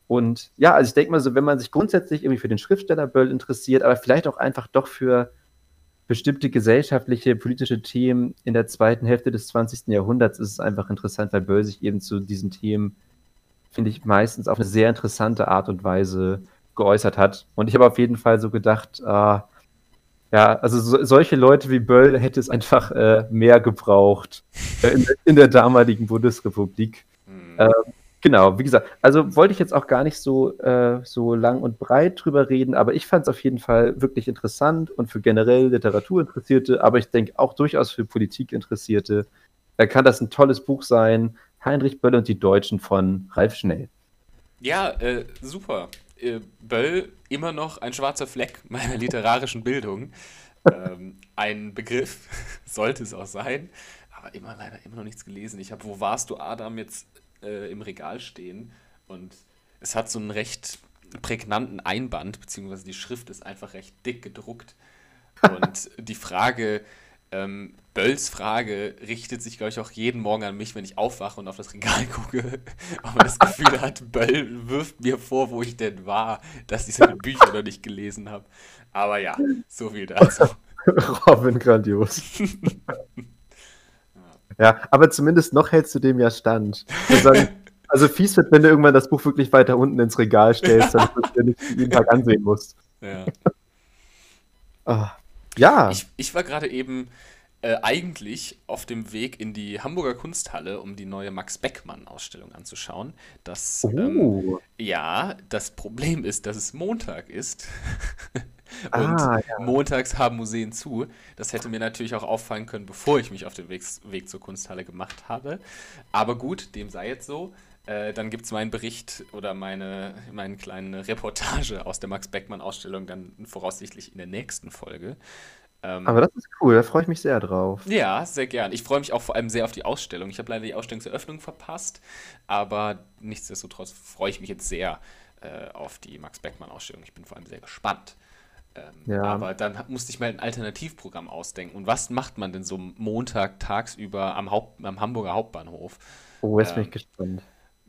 Und ja, also ich denke mal so, wenn man sich grundsätzlich irgendwie für den Schriftsteller Böll interessiert, aber vielleicht auch einfach doch für bestimmte gesellschaftliche, politische Themen in der zweiten Hälfte des 20. Jahrhunderts ist es einfach interessant, weil Böll sich eben zu diesen Themen, finde ich, meistens auf eine sehr interessante Art und Weise geäußert hat. Und ich habe auf jeden Fall so gedacht, äh, ja, also so, solche Leute wie Böll hätte es einfach äh, mehr gebraucht äh, in, in, der damaligen Bundesrepublik. Mhm. Genau, wie gesagt, also wollte ich jetzt auch gar nicht so, äh, so lang und breit drüber reden, aber ich fand es auf jeden Fall wirklich interessant und für generell Literaturinteressierte, aber ich denke auch durchaus für Politikinteressierte äh, kann das ein tolles Buch sein. Heinrich Böll und die Deutschen von Ralf Schnell. Ja, äh, super äh, Böll immer noch ein schwarzer Fleck meiner literarischen Bildung. ähm, ein Begriff sollte es auch sein, aber immer leider immer noch nichts gelesen. Ich habe Wo warst du, Adam, jetzt äh, im Regal stehen und es hat so einen recht prägnanten Einband, beziehungsweise die Schrift ist einfach recht dick gedruckt. Und die Frage, ähm, Bölls Frage richtet sich, glaube ich, auch jeden Morgen an mich, wenn ich aufwache und auf das Regal gucke, ob man das Gefühl hat, Böll wirft mir vor, wo ich denn war, dass ich seine Bücher noch nicht gelesen habe. Aber ja, so viel dazu. Robin, grandios. Ja, aber zumindest noch hältst du dem ja stand. also fies wird, wenn du irgendwann das Buch wirklich weiter unten ins Regal stellst, damit du es dir nicht jeden Tag ansehen musst. Ja. oh. Ja. Ich, ich war gerade eben äh, eigentlich auf dem Weg in die Hamburger Kunsthalle, um die neue Max Beckmann-Ausstellung anzuschauen. Das, oh. ähm, ja, das Problem ist, dass es Montag ist. Und ah, ja. montags haben Museen zu. Das hätte mir natürlich auch auffallen können, bevor ich mich auf den Weg, Weg zur Kunsthalle gemacht habe. Aber gut, dem sei jetzt so. Äh, dann gibt es meinen Bericht oder meine, meine kleine Reportage aus der Max Beckmann-Ausstellung dann voraussichtlich in der nächsten Folge. Ähm, Aber das ist cool, da freue ich mich sehr drauf. Ja, sehr gern. Ich freue mich auch vor allem sehr auf die Ausstellung. Ich habe leider die Ausstellungseröffnung verpasst, aber nichtsdestotrotz freue ich mich jetzt sehr äh, auf die Max Beckmann-Ausstellung. Ich bin vor allem sehr gespannt. Ähm, ja. Aber dann musste ich mal ein Alternativprogramm ausdenken. Und was macht man denn so Montag tagsüber am, Haupt, am Hamburger Hauptbahnhof? Oh, jetzt ähm, bin ich gespannt.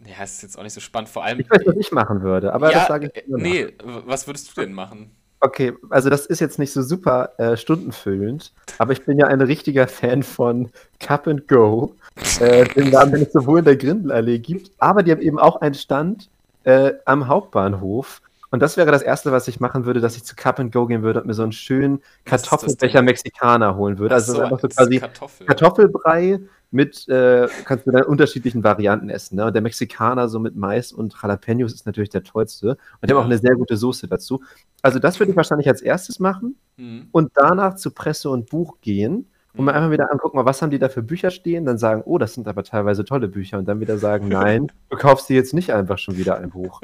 Ja, ist jetzt auch nicht so spannend. Vor allem. Ich weiß, was ich machen würde, aber ja, das sage ich. Immer nee, was würdest du denn machen? Okay, also das ist jetzt nicht so super äh, stundenfüllend, aber ich bin ja ein richtiger Fan von Cup and Go, äh, den Laden, den es sowohl in der Grindelallee gibt, aber die haben eben auch einen Stand äh, am Hauptbahnhof. Und das wäre das Erste, was ich machen würde, dass ich zu Cup and Go gehen würde und mir so einen schönen Kartoffelbecher Mexikaner holen würde. Also so, einfach so quasi Kartoffel. Kartoffelbrei mit, äh, kannst du dann unterschiedlichen Varianten essen. Ne? Und der Mexikaner so mit Mais und Jalapenos ist natürlich der tollste. Und die haben auch eine sehr gute Soße dazu. Also das würde ich wahrscheinlich als erstes machen mhm. und danach zu Presse und Buch gehen und mal mhm. einfach wieder angucken, was haben die da für Bücher stehen, dann sagen, oh, das sind aber teilweise tolle Bücher und dann wieder sagen, nein, du kaufst dir jetzt nicht einfach schon wieder ein Buch.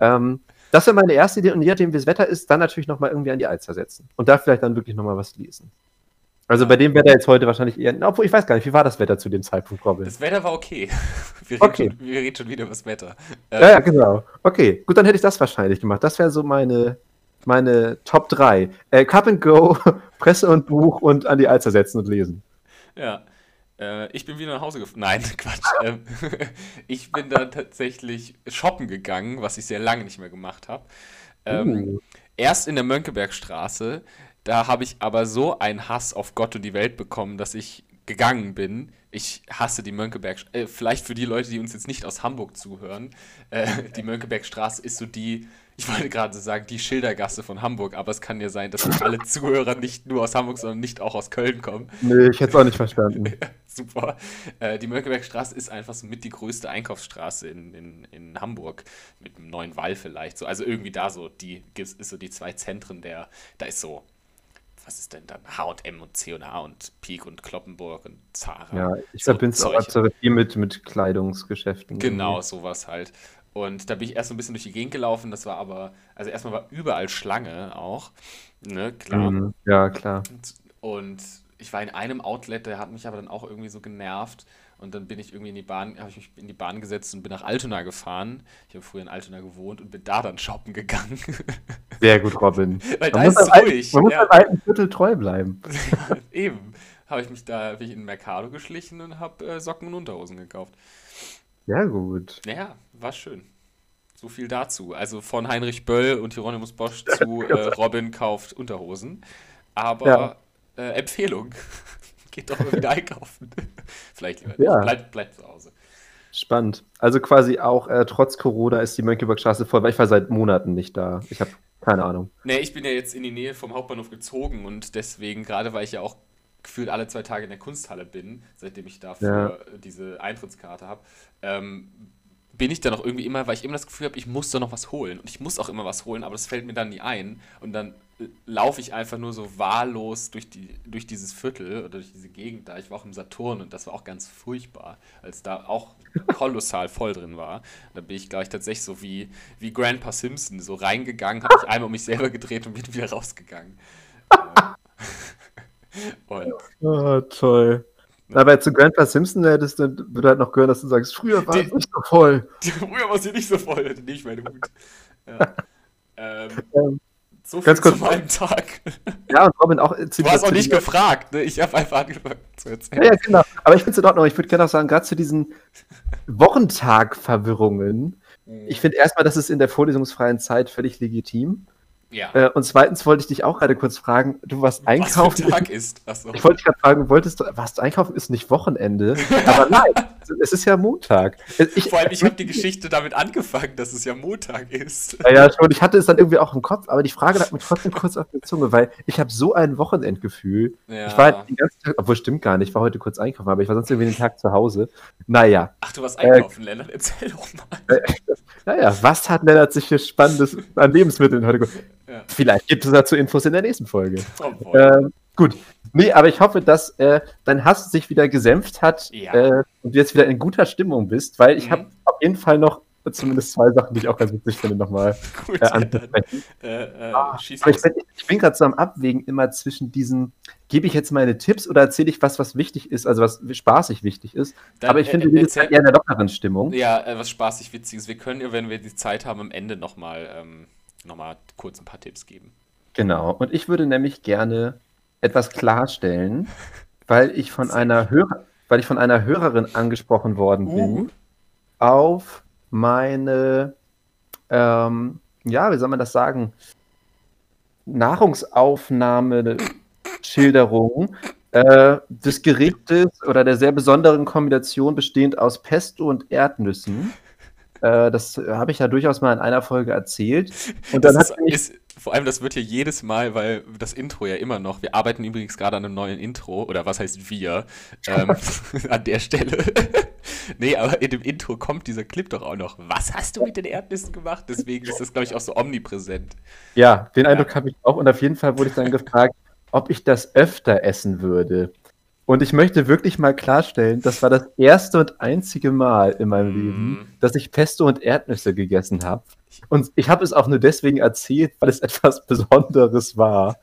ähm, das wäre meine erste Idee und je nachdem, wie das Wetter ist, dann natürlich nochmal irgendwie an die Alster setzen und da vielleicht dann wirklich nochmal was lesen. Also bei dem Wetter jetzt heute wahrscheinlich eher. Obwohl, ich weiß gar nicht, wie war das Wetter zu dem Zeitpunkt, Robin? Das Wetter war okay. Wir reden, okay. Schon, wir reden schon wieder über das Wetter. Ja, ja, genau. Okay, gut, dann hätte ich das wahrscheinlich gemacht. Das wäre so meine, meine Top 3. Äh, Cup and Go, Presse und Buch und an die Alster setzen und lesen. Ja. Äh, ich bin wieder nach Hause gefahren. Nein, Quatsch. Ähm, ich bin da tatsächlich shoppen gegangen, was ich sehr lange nicht mehr gemacht habe. Ähm, uh. Erst in der Mönckebergstraße da habe ich aber so einen Hass auf Gott und die Welt bekommen, dass ich gegangen bin. Ich hasse die Mönckeberg. Äh, vielleicht für die Leute, die uns jetzt nicht aus Hamburg zuhören. Äh, die Mönckebergstraße ist so die, ich wollte gerade sagen, die Schildergasse von Hamburg, aber es kann ja sein, dass alle Zuhörer nicht nur aus Hamburg, sondern nicht auch aus Köln kommen. Nee, ich hätte es auch nicht verstanden. Super. Äh, die Mönckebergstraße ist einfach so mit die größte Einkaufsstraße in, in, in Hamburg. Mit einem neuen Wall vielleicht. So. Also irgendwie da so, die ist so die zwei Zentren der, da ist so was ist denn dann? HM und C&A und Peak und Kloppenburg und Zara. Ja, ich so verbinde es auch viel mit, mit Kleidungsgeschäften. Genau, irgendwie. sowas halt. Und da bin ich erst so ein bisschen durch die Gegend gelaufen. Das war aber, also erstmal war überall Schlange auch. Ne, klar. Mhm, ja, klar. Und, ich war in einem Outlet, der hat mich aber dann auch irgendwie so genervt. Und dann bin ich irgendwie in die Bahn, habe ich mich in die Bahn gesetzt und bin nach Altona gefahren. Ich habe früher in Altona gewohnt und bin da dann shoppen gegangen. Sehr gut, Robin. Weil man da ist es ruhig. Man muss ja. alten Viertel treu bleiben. Eben. Habe ich mich da bin ich in Mercado geschlichen und habe äh, Socken und Unterhosen gekauft. Ja, gut. Ja, war schön. So viel dazu. Also von Heinrich Böll und Hieronymus Bosch zu äh, Robin kauft Unterhosen. Aber ja. äh, Empfehlung. Geht doch mal wieder einkaufen. Vielleicht lieber Ja. nicht. Bleibt bleib zu Hause. Spannend. Also quasi auch äh, trotz Corona ist die Mönckebergstraße voll, weil ich war seit Monaten nicht da. Ich habe keine Ahnung. Nee, ich bin ja jetzt in die Nähe vom Hauptbahnhof gezogen und deswegen, gerade weil ich ja auch gefühlt alle zwei Tage in der Kunsthalle bin, seitdem ich dafür diese Eintrittskarte habe, ähm, bin ich dann auch irgendwie immer, weil ich immer das Gefühl habe, ich muss da noch was holen. Und ich muss auch immer was holen, aber das fällt mir dann nie ein. Und dann äh, laufe ich einfach nur so wahllos durch, die, durch dieses Viertel oder durch diese Gegend da. Ich war auch im Saturn und das war auch ganz furchtbar, als da auch kolossal voll drin war. Da bin ich, glaube ich, tatsächlich so wie, wie Grandpa Simpson so reingegangen, habe mich einmal um mich selber gedreht und bin wieder rausgegangen. Äh, und Oh, toll. Aber zu Grandpa Simpson hättest du, würde halt noch gehören, dass du sagst, früher war es Die- nicht so voll. früher war sie nicht so voll, hatte nicht meinen Hut. Ja. Ähm, Ähm, so viel ganz kurz- zu meinem Tag. Ja, und Robin auch. Du hast auch nicht gefragt, ne? Ich habe einfach angefangen zu erzählen. Ja, ja, genau. Aber ich finde es in Ordnung. Ich würde gerne auch sagen, gerade zu diesen Wochentag-Verwirrungen. Ich finde erstmal, das ist in der vorlesungsfreien Zeit völlig legitim. Ja. Äh, und zweitens wollte ich dich auch gerade kurz fragen, du warst Was einkaufen. Tag ist. Achso. Ich wollte dich gerade fragen, wolltest du, warst einkaufen ist nicht Wochenende? Aber nein, es ist ja Montag. Ich, Vor allem, ich habe die Geschichte damit angefangen, dass es ja Montag ist. Ja, ja, schon. Ich hatte es dann irgendwie auch im Kopf, aber die Frage lag mir trotzdem kurz auf der Zunge, weil ich habe so ein Wochenendgefühl. Ja. Ich war halt den ganzen Tag, obwohl stimmt gar nicht, ich war heute kurz einkaufen, aber ich war sonst irgendwie den Tag zu Hause. Naja, Ach, du warst einkaufen, Lennart. Erzähl doch mal. naja, was hat Lennart sich hier Spannendes an Lebensmitteln heute ge- Ja. Vielleicht gibt es dazu Infos in der nächsten Folge. Obwohl. Ähm, gut. Nee, aber ich hoffe, dass äh, dein Hass sich wieder gesänft hat Ja. äh, und du jetzt wieder in guter Stimmung bist, weil ich Mhm. habe auf jeden Fall noch zumindest zwei Sachen, die ich auch ganz witzig finde, nochmal äh, anzusprechen. äh, äh, Aber ich bin, ich bin gerade so am Abwägen immer zwischen diesen, gebe ich jetzt meine Tipps oder erzähle ich was, was wichtig ist, also was spaßig wichtig ist. Dann, Aber ich finde, äh, wir sind eher in der lockeren Stimmung. Ja, äh, was spaßig Witziges. Wir können ja, wenn wir die Zeit haben, am Ende nochmal ähm, noch mal kurz ein paar Tipps geben. Genau. Und ich würde nämlich gerne etwas klarstellen, weil ich von einer Hörer, weil ich von einer Hörerin angesprochen worden bin Uh. auf meine, ähm, ja, wie soll man das sagen, Nahrungsaufnahme-Schilderung äh, des Gerichtes oder der sehr besonderen Kombination bestehend aus Pesto und Erdnüssen. Äh, das habe ich ja durchaus mal in einer Folge erzählt. Und dann Das hat ist, ist, vor allem, das wird hier jedes Mal, weil das Intro ja immer noch, wir arbeiten übrigens gerade an einem neuen Intro, oder was heißt wir, ähm, an der Stelle. nee, aber in dem Intro kommt dieser Clip doch auch noch. Was hast du mit den Erdnüssen gemacht? Deswegen ist das, glaube ich, auch so omnipräsent. Ja, den Eindruck habe ich auch. Und auf jeden Fall wurde ich dann gefragt, ob ich das öfter essen würde. Und ich möchte wirklich mal klarstellen, das war das erste und einzige Mal in meinem Mm. Leben, dass ich Pesto und Erdnüsse gegessen habe. Und ich habe es auch nur deswegen erzählt, weil es etwas Besonderes war.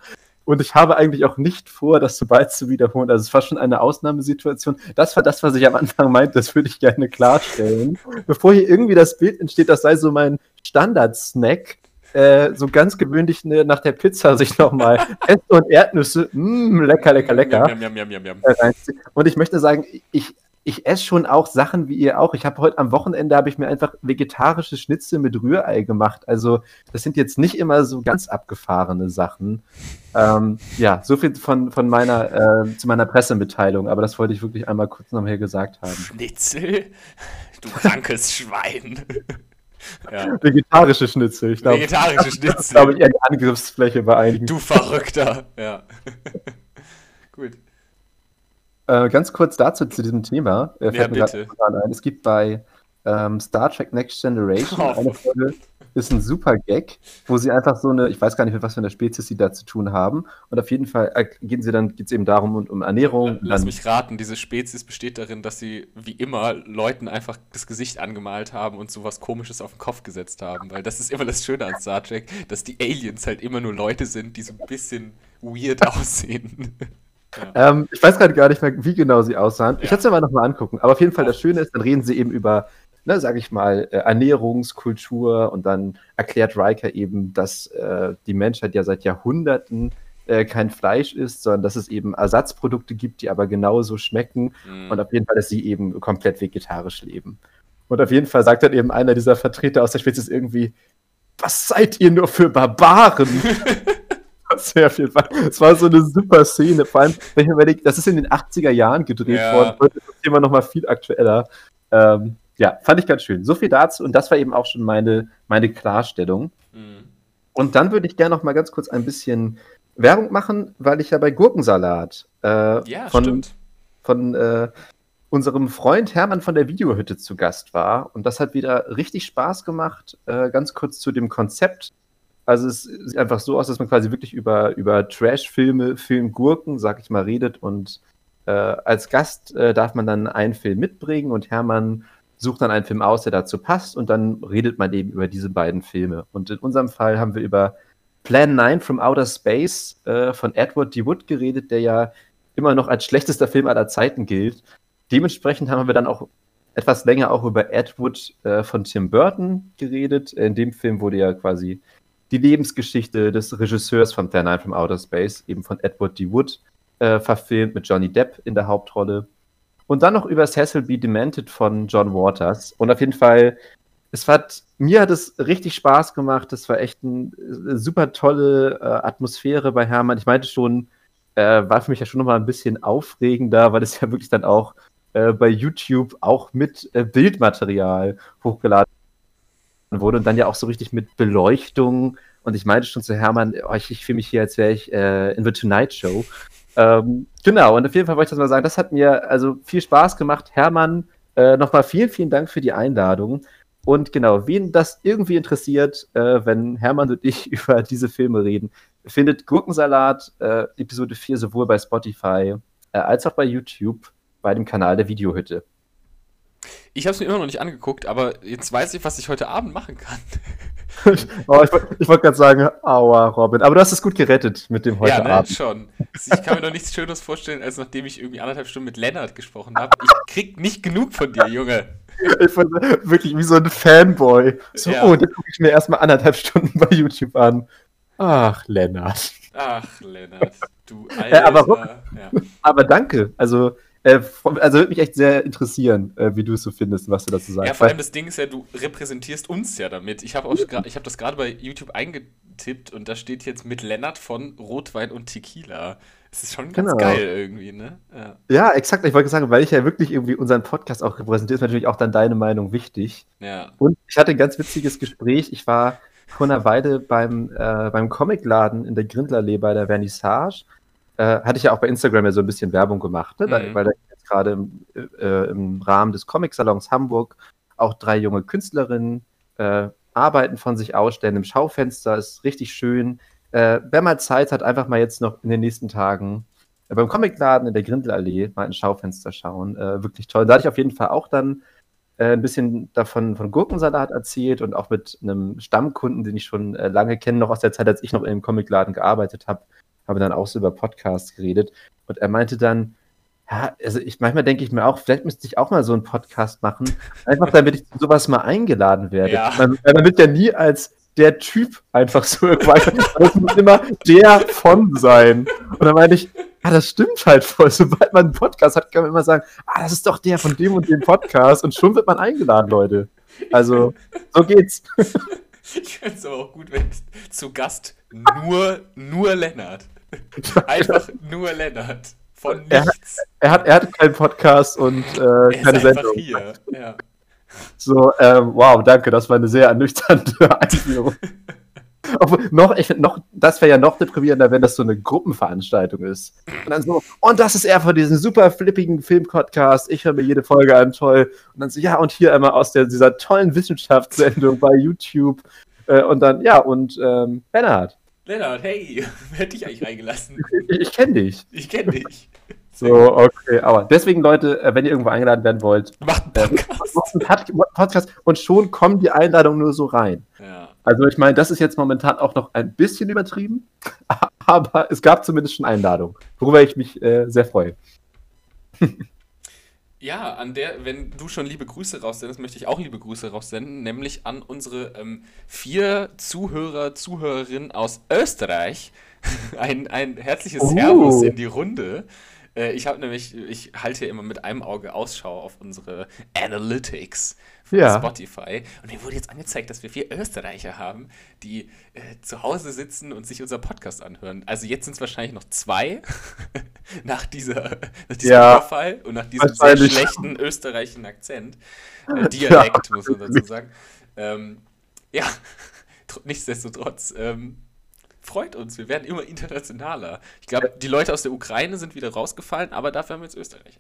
Und ich habe eigentlich auch nicht vor, das so bald zu wiederholen. Also es war schon eine Ausnahmesituation. Das war das, was ich am Anfang meinte, das würde ich gerne klarstellen. Bevor hier irgendwie das Bild entsteht, das sei so mein Standard-Snack, äh, so ganz gewöhnlich ne, nach der Pizza sich nochmal Pesto und Erdnüsse, mm, lecker, lecker, lecker, Yum, yum, yum, äh. Und ich möchte sagen, ich, ich esse schon auch Sachen wie ihr auch. Ich habe heute am Wochenende habe ich mir einfach vegetarische Schnitzel mit Rührei gemacht. Also das sind jetzt nicht immer so ganz abgefahrene Sachen. Ähm, ja, so viel von, von meiner äh, zu meiner Pressemitteilung. Aber das wollte ich wirklich einmal kurz noch mal hier gesagt haben. Schnitzel? Du krankes Schwein. ja. Vegetarische Schnitzel. Ich glaube, Vegetarische Schnitzel. glaube ich eher die Angriffsfläche bei einigen. Du Verrückter. Ja. Gut. Äh, ganz kurz dazu zu diesem Thema. Äh, Ja, bitte. Es gibt bei ähm, Star Trek Next Generation Oh, eine Folge, ist ein super Gag, wo sie einfach so eine, ich weiß gar nicht, mit was für einer Spezies sie da zu tun haben. Und auf jeden Fall äh, gehen sie dann, geht es eben darum und um Ernährung. Lass mich raten, diese Spezies besteht darin, dass sie wie immer Leuten einfach das Gesicht angemalt haben und sowas komisches auf den Kopf gesetzt haben. Weil das ist immer das Schöne an Star Trek, dass die Aliens halt immer nur Leute sind, die so ein bisschen weird aussehen. Ähm, ich weiß gerade gar nicht mehr, wie genau sie aussahen. Ich Ja. werde es mir mal nochmal angucken. Aber auf jeden Fall, das Schöne ist, dann reden sie eben über, ne, sag ich mal, äh, Ernährungskultur und dann erklärt Riker eben, dass äh, die Menschheit ja seit Jahrhunderten äh, kein Fleisch isst, sondern dass es eben Ersatzprodukte gibt, die aber genauso schmecken. Mhm. Und auf jeden Fall, dass sie eben komplett vegetarisch leben. Und auf jeden Fall sagt dann eben einer dieser Vertreter aus der Spezies irgendwie, was seid ihr nur für Barbaren? Sehr viel Fun. Es war so eine super Szene. Vor allem, wenn ich mir überlege, das ist in den 80er Jahren gedreht Ja. worden. Heute ist das Thema nochmal viel aktueller. Ähm, ja, fand ich ganz schön. So viel dazu. Und das war eben auch schon meine, meine Klarstellung. Mhm. Und dann würde ich gerne noch mal ganz kurz ein bisschen Werbung machen, weil ich ja bei Gurkensalat äh, Ja, von, stimmt. von äh, unserem Freund Hermann von der Videohütte zu Gast war. Und das hat wieder richtig Spaß gemacht. Äh, ganz kurz zu dem Konzept. Also es sieht einfach so aus, dass man quasi wirklich über, über Trash-Filme, Filmgurken, sag ich mal, redet. Und äh, als Gast äh, darf man dann einen Film mitbringen und Hermann sucht dann einen Film aus, der dazu passt. Und dann redet man eben über diese beiden Filme. Und in unserem Fall haben wir über Plan 9 from Outer Space äh, von Edward D. Wood geredet, der ja immer noch als schlechtester Film aller Zeiten gilt. Dementsprechend haben wir dann auch etwas länger auch über Ed Wood äh, von Tim Burton geredet. In dem Film wurde ja quasi die Lebensgeschichte des Regisseurs von Plan 9 from Outer Space, eben von Edward D. Wood, äh, verfilmt mit Johnny Depp in der Hauptrolle. Und dann noch über Cecil B. Demented von John Waters. Und auf jeden Fall, es hat, mir hat es richtig Spaß gemacht. Das war echt eine super tolle äh, Atmosphäre bei Hermann. Ich meinte schon, äh, war für mich ja schon nochmal ein bisschen aufregender, weil es ja wirklich dann auch äh, bei YouTube auch mit äh, Bildmaterial hochgeladen wurde und dann ja auch so richtig mit Beleuchtung. Und ich meinte schon zu Hermann, oh, ich, ich fühle mich hier, als wäre ich äh, in The Tonight Show. Ähm, genau, und auf jeden Fall wollte ich das mal sagen, das hat mir also viel Spaß gemacht. Hermann, äh, nochmal vielen, vielen Dank für die Einladung. Und genau, wen das irgendwie interessiert, äh, wenn Hermann und ich über diese Filme reden, findet Gurkensalat äh, Episode 4 sowohl bei Spotify äh, als auch bei YouTube bei dem Kanal der Videohütte. Ich habe es mir immer noch nicht angeguckt, aber jetzt weiß ich, was ich heute Abend machen kann. oh, ich wollte wollt gerade sagen, aua, Robin. Aber du hast es gut gerettet mit dem heute ja, ne, Abend. schon. Ich kann mir noch nichts Schöneres vorstellen, als nachdem ich irgendwie anderthalb Stunden mit Lennart gesprochen habe. Ich krieg nicht genug von dir, Junge. Ich fand wirklich wie so ein Fanboy. So, Ja. oh, dann gucke ich mir erstmal anderthalb Stunden bei YouTube an. Ach, Lennart. Ach, Lennart, du alter. Ja, aber. Aber danke. Also, also würde mich echt sehr interessieren, äh, wie du es so findest und was du dazu sagst. ja, vor allem das Ding ist ja, du repräsentierst uns ja damit. Ich habe auch gra- ich habe das gerade bei YouTube eingetippt und da steht jetzt mit Lennart von Rotwein und Tequila. Es ist schon ganz Genau. geil irgendwie, ne? Ja. ja, exakt. Ich wollte sagen, weil ich ja wirklich irgendwie unseren Podcast auch repräsentiere, ist natürlich auch dann deine Meinung wichtig. ja. Und ich hatte ein ganz witziges Gespräch. Ich war vor einer Weile beim, äh, beim Comicladen in der Grindlerlee bei der Vernissage. Äh, hatte ich ja auch bei Instagram ja so ein bisschen Werbung gemacht, ne? Mhm. weil da jetzt gerade im, äh, im Rahmen des Comic-Salons Hamburg auch drei junge Künstlerinnen äh, Arbeiten von sich ausstellen im Schaufenster. Ist richtig schön. Äh, wer mal Zeit hat, einfach mal jetzt noch in den nächsten Tagen äh, beim Comicladen in der Grindelallee mal ins Schaufenster schauen. Äh, wirklich toll. Da hatte ich auf jeden Fall auch dann ein bisschen davon von Gurkensalat erzählt und auch mit einem Stammkunden, den ich schon lange kenne, noch aus der Zeit, als ich noch in dem Comicladen gearbeitet habe, haben dann auch so über Podcasts geredet. Und er meinte dann, ja, also ich manchmal denke ich mir auch, vielleicht müsste ich auch mal so einen Podcast machen, einfach damit ich zu sowas mal eingeladen werde. Ja. Man, man wird ja nie als der Typ einfach so irgendwann, es muss immer der von sein. Und dann meinte ich, ja, das stimmt halt voll. Sobald man einen Podcast hat, kann man immer sagen, ah, das ist doch der von dem und dem Podcast. Und schon wird man eingeladen, Leute. Also, so geht's. Ich fände es aber auch gut, wenn zu Gast nur, nur Lennart. Einfach nur Lennart. Von Er- nichts. Er hat, er hat keinen Podcast und äh, Er ist keine Sendung. hier. Ja. So, ähm, wow, danke, das war eine sehr ernüchternde Einführung. Obwohl, noch, ich finde noch, das wäre ja noch deprimierender, wenn das so eine Gruppenveranstaltung ist. Und dann so, und das ist er von diesem super flippigen Filmpodcast. Ich höre mir jede Folge an, toll. Und dann so, ja, und hier einmal aus der, dieser tollen Wissenschaftssendung bei YouTube. Äh, und dann, ja, und ähm, Bernhard, Lennart, hey, wer hat dich eigentlich reingelassen? ich, kenne dich. Ich kenne dich. So, okay, aber deswegen, Leute, äh, wenn ihr irgendwo eingeladen werden wollt, Mach einen Podcast. macht einen Pod- Podcast und schon kommen die Einladungen nur so rein. Ja. Also ich meine, das ist jetzt momentan auch noch ein bisschen übertrieben, aber es gab zumindest schon Einladungen, worüber ich mich äh, sehr freue. Ja, an der, wenn du schon liebe Grüße raussendest, möchte ich auch liebe Grüße raussenden, nämlich an unsere ähm, vier Zuhörer, Zuhörerinnen aus Österreich. Ein, ein herzliches Oh. Servus in die Runde. Äh, ich habe nämlich, ich halte ja immer mit einem Auge Ausschau auf unsere Analytics von Ja. Spotify. Und mir wurde jetzt angezeigt, dass wir vier Österreicher haben, die äh, zu Hause sitzen und sich unser Podcast anhören. Also jetzt sind es wahrscheinlich noch zwei nach, dieser, nach diesem Ja. Und nach diesem sehr schlechten österreichischen Akzent. Äh, Dialekt, muss man dazu sagen. Ähm, ja, tr- nichtsdestotrotz. Ähm, freut uns, wir werden immer internationaler. Ich glaube, die Leute aus der Ukraine sind wieder rausgefallen, aber dafür haben wir jetzt Österreicher.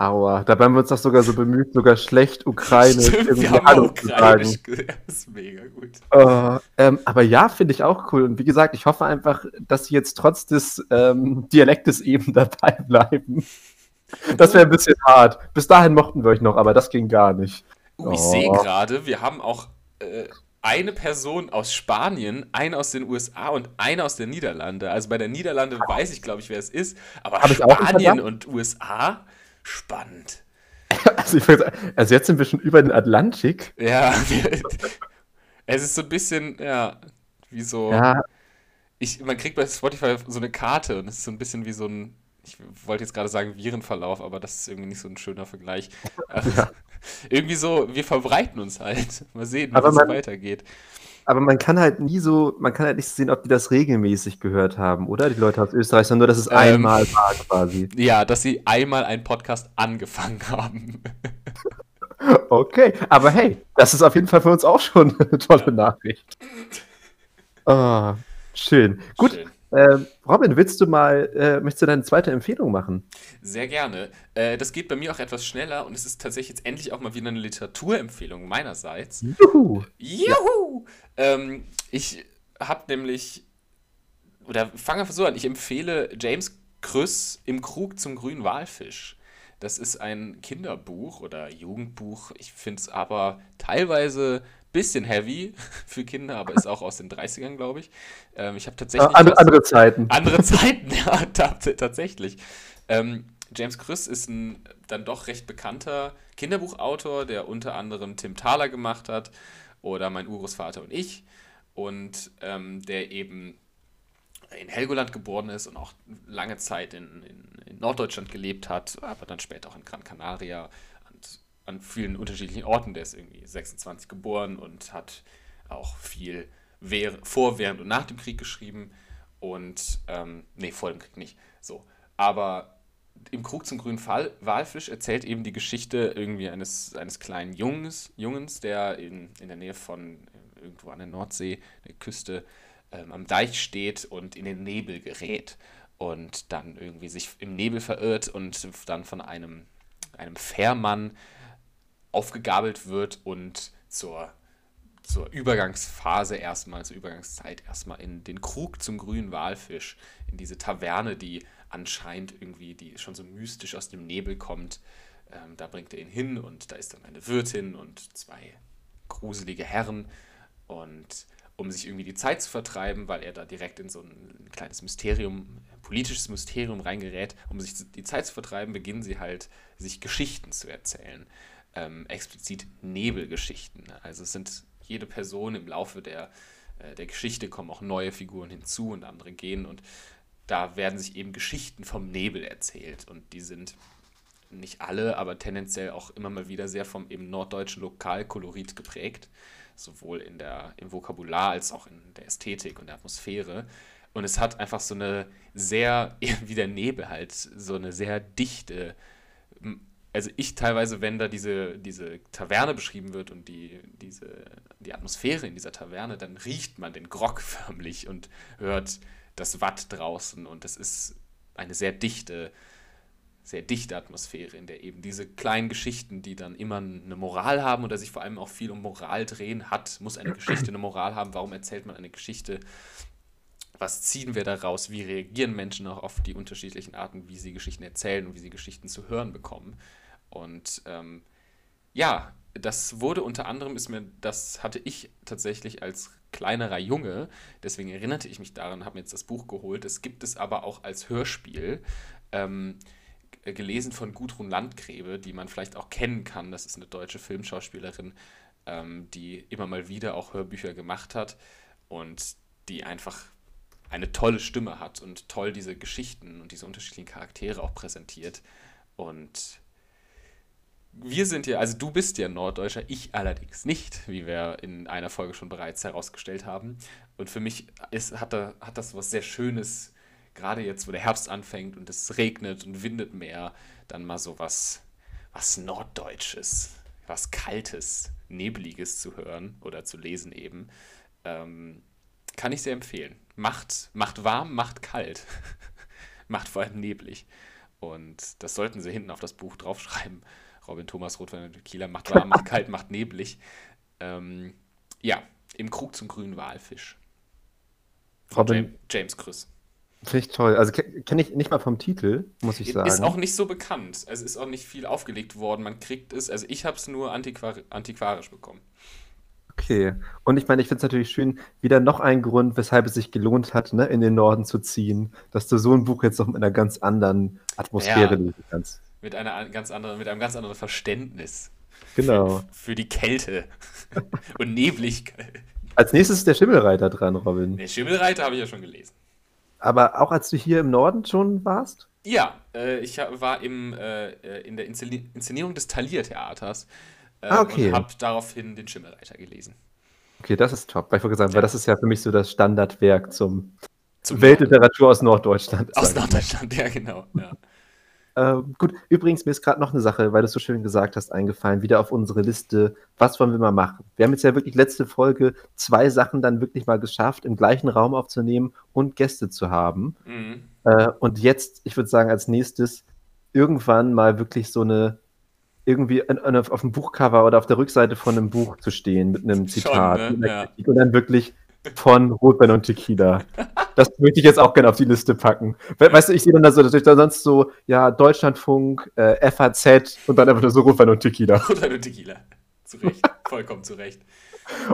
Aua, dabei haben wir uns doch sogar so bemüht, sogar schlecht Ukraine Stimmt, wir haben Hallo ukrainisch Das ist mega gut. Äh, ähm, aber ja, finde ich auch cool. Und wie gesagt, ich hoffe einfach, dass sie jetzt trotz des ähm, Dialektes eben dabei bleiben. Das wäre ein bisschen hart. Bis dahin mochten wir euch noch, aber das ging gar nicht. Uh, ich Oh. sehe gerade, wir haben auch äh, eine Person aus Spanien, eine aus den USA und eine aus den Niederlande. Also bei der Niederlande weiß ich, glaube ich, wer es ist. Aber Hab Spanien und USA, spannend. Also, sagen, also jetzt sind wir schon über den Atlantik. Ja, es ist so ein bisschen, ja, wie so. Ja, Ich, man kriegt bei Spotify so eine Karte und es ist so ein bisschen wie so ein, ich wollte jetzt gerade sagen Virenverlauf, aber das ist irgendwie nicht so ein schöner Vergleich. Ja. irgendwie so, wir verbreiten uns halt. Mal sehen, wie man- weitergeht. aber man kann halt nie so, man kann halt nicht sehen, ob die das regelmäßig gehört haben, oder? Die Leute aus Österreich, sondern nur, dass es Ähm. einmal war quasi. Ja, dass sie einmal einen Podcast angefangen haben. Okay, aber hey, das ist auf jeden Fall für uns auch schon eine tolle Nachricht. Ah, schön. Gut, Schön. Ähm, Robin, willst du mal, äh, möchtest du deine zweite Empfehlung machen? Sehr gerne. Äh, das geht bei mir auch etwas schneller und es ist tatsächlich jetzt endlich auch mal wieder eine Literaturempfehlung meinerseits. Juhu! Juhu! Ähm, ich habe nämlich, oder fange einfach so an, ich empfehle James Krüss im Krug zum grünen Walfisch. Das ist ein Kinderbuch oder Jugendbuch. Ich finde es aber teilweise bisschen heavy für Kinder, aber ist auch aus den 30ern, glaube ich. Ähm, ich habe tatsächlich. andere, was- andere Zeiten. andere Zeiten, ja, tats tatsächlich. Ähm, James Krüss ist ein dann doch recht bekannter Kinderbuchautor, der unter anderem Tim Thaler gemacht hat oder Mein Urgroßvater und ich und ähm, der eben in Helgoland geboren ist und auch lange Zeit in, in, in Norddeutschland gelebt hat, aber dann später auch in Gran Canaria an vielen unterschiedlichen Orten. Der ist irgendwie 26 geboren und hat auch viel vor, während und nach dem Krieg geschrieben. Und, ähm, nee, vor dem Krieg nicht. So. Aber im Krug zum grünen Fall, Walfisch erzählt eben die Geschichte irgendwie eines, eines kleinen Junges, Jungens, der in, in der Nähe von äh, irgendwo an der Nordsee, der Küste, ähm, am Deich steht und in den Nebel gerät und dann irgendwie sich im Nebel verirrt und dann von einem, einem Fährmann aufgegabelt wird und zur, zur Übergangsphase erstmal, zur Übergangszeit erstmal in den Krug zum grünen Walfisch, in diese Taverne, die anscheinend irgendwie, die schon so mystisch aus dem Nebel kommt. Ähm, da bringt er ihn hin und da ist dann eine Wirtin und zwei gruselige Herren und um sich irgendwie die Zeit zu vertreiben, weil er da direkt in so ein kleines Mysterium, politisches Mysterium reingerät, um sich die Zeit zu vertreiben, beginnen sie halt, sich Geschichten zu erzählen. Ähm, explizit Nebelgeschichten. Also es sind jede Person im Laufe der, äh, der Geschichte kommen auch neue Figuren hinzu und andere gehen und da werden sich eben Geschichten vom Nebel erzählt und die sind nicht alle, aber tendenziell auch immer mal wieder sehr vom eben norddeutschen Lokalkolorit geprägt, sowohl in der, im Vokabular als auch in der Ästhetik und der Atmosphäre. Und es hat einfach so eine sehr, wie der Nebel halt, so eine sehr dichte, also ich teilweise, wenn da diese, diese Taverne beschrieben wird und die, diese, die Atmosphäre in dieser Taverne, dann riecht man den Grog förmlich und hört das Watt draußen und es ist eine sehr dichte, sehr dichte Atmosphäre, in der eben diese kleinen Geschichten, die dann immer eine Moral haben oder sich vor allem auch viel um Moral drehen, hat, muss eine Geschichte eine Moral haben, warum erzählt man eine Geschichte, was ziehen wir daraus, wie reagieren Menschen auch auf die unterschiedlichen Arten, wie sie Geschichten erzählen und wie sie Geschichten zu hören bekommen. Und ähm, ja, das wurde unter anderem, ist mir, das hatte ich tatsächlich als kleinerer Junge, deswegen erinnerte ich mich daran, habe mir jetzt das Buch geholt. Es gibt es aber auch als Hörspiel, ähm, gelesen von Gudrun Landgräbe, die man vielleicht auch kennen kann. Das ist eine deutsche Filmschauspielerin, ähm, die immer mal wieder auch Hörbücher gemacht hat und die einfach eine tolle Stimme hat und toll diese Geschichten und diese unterschiedlichen Charaktere auch präsentiert. Und wir sind ja, also du bist ja Norddeutscher, ich allerdings nicht, wie wir in einer Folge schon bereits herausgestellt haben. Und für mich ist, hat, da, hat das was sehr Schönes, gerade jetzt, wo der Herbst anfängt und es regnet und windet mehr, dann mal so was, was Norddeutsches, was Kaltes, Nebliges zu hören oder zu lesen eben. Ähm, kann ich sehr empfehlen. Macht, macht warm, macht kalt. macht vor allem neblig. Und das sollten sie hinten auf das Buch draufschreiben. Robin Thomas Rotwein und Kieler macht warm, macht kalt, macht neblig. Ähm, ja, im Krug zum grünen Walfisch. Robin, James, James. Finde ich toll. Also kenne ich nicht mal vom Titel, muss ich sagen. Ist auch nicht so bekannt. Also ist auch nicht viel aufgelegt worden. Man kriegt es, also ich habe es nur antiquar antiquarisch bekommen. Okay. Und ich meine, ich finde es natürlich schön, wieder noch ein Grund, weshalb es sich gelohnt hat, ne, in den Norden zu ziehen, dass du so ein Buch jetzt noch mit einer ganz anderen Atmosphäre ja, lesen kannst. Mit, einer ganz anderen, mit einem ganz anderen Verständnis. Genau. Für, die Kälte und Nebligkeit. Als nächstes ist der Schimmelreiter dran, Robin. Der Schimmelreiter habe ich ja schon gelesen. Aber auch als du hier im Norden schon warst? Ja, äh, ich war im, äh, in der Inszenierung des Thalia-Theaters äh, ah, okay. und habe daraufhin den Schimmelreiter gelesen. Okay, das ist top. Weil ich gesagt, ja. weil das ist ja für mich so das Standardwerk zum, zum Weltliteratur aus Norddeutschland. Aus Norddeutschland, ja, genau. Ja. Äh, gut, übrigens, mir ist gerade noch eine Sache, weil du es so schön gesagt hast, eingefallen, wieder auf unsere Liste. Was wollen wir mal machen? Wir haben jetzt ja wirklich letzte Folge zwei Sachen dann wirklich mal geschafft, im gleichen Raum aufzunehmen und Gäste zu haben. Mhm. Äh, und jetzt, ich würde sagen, als nächstes irgendwann mal wirklich so eine irgendwie auf dem Buchcover oder auf der Rückseite von einem Buch zu stehen mit einem Zitat Schon, ne? ja. und dann wirklich von Rotwein und Tequila. Das möchte ich jetzt auch gerne auf die Liste packen. Weißt du, ich sehe dann da so, natürlich da sonst so, ja, Deutschlandfunk, äh, FAZ und dann einfach nur so Rotwein und Tequila. Rotwein und Tequila. Zu Recht. Vollkommen zu Recht.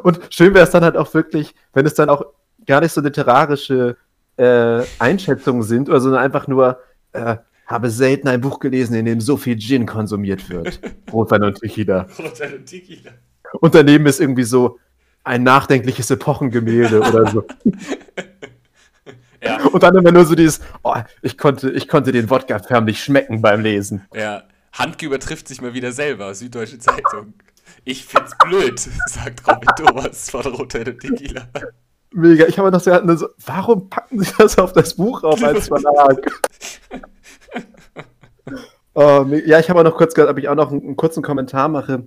Und schön wäre es dann halt auch wirklich, wenn es dann auch gar nicht so literarische äh, Einschätzungen sind, oder sondern einfach nur, äh, habe selten ein Buch gelesen, in dem so viel Gin konsumiert wird. Rotwein und Tequila. Rotwein und Tequila. Und daneben ist irgendwie so, ein nachdenkliches Epochengemälde oder so. Ja. Und dann immer nur so dieses, oh, ich konnte, ich konnte den Wodka förmlich schmecken beim Lesen. Ja, Handke übertrifft sich mal wieder selber, Süddeutsche Zeitung. Ich find's blöd, sagt Robin Thomas von Roter und Tequila. Mega, ich habe noch so, so, warum packen sie das auf das Buch auf als Verlag? oh, ja, ich habe auch noch kurz, ob ich auch noch einen, einen kurzen Kommentar mache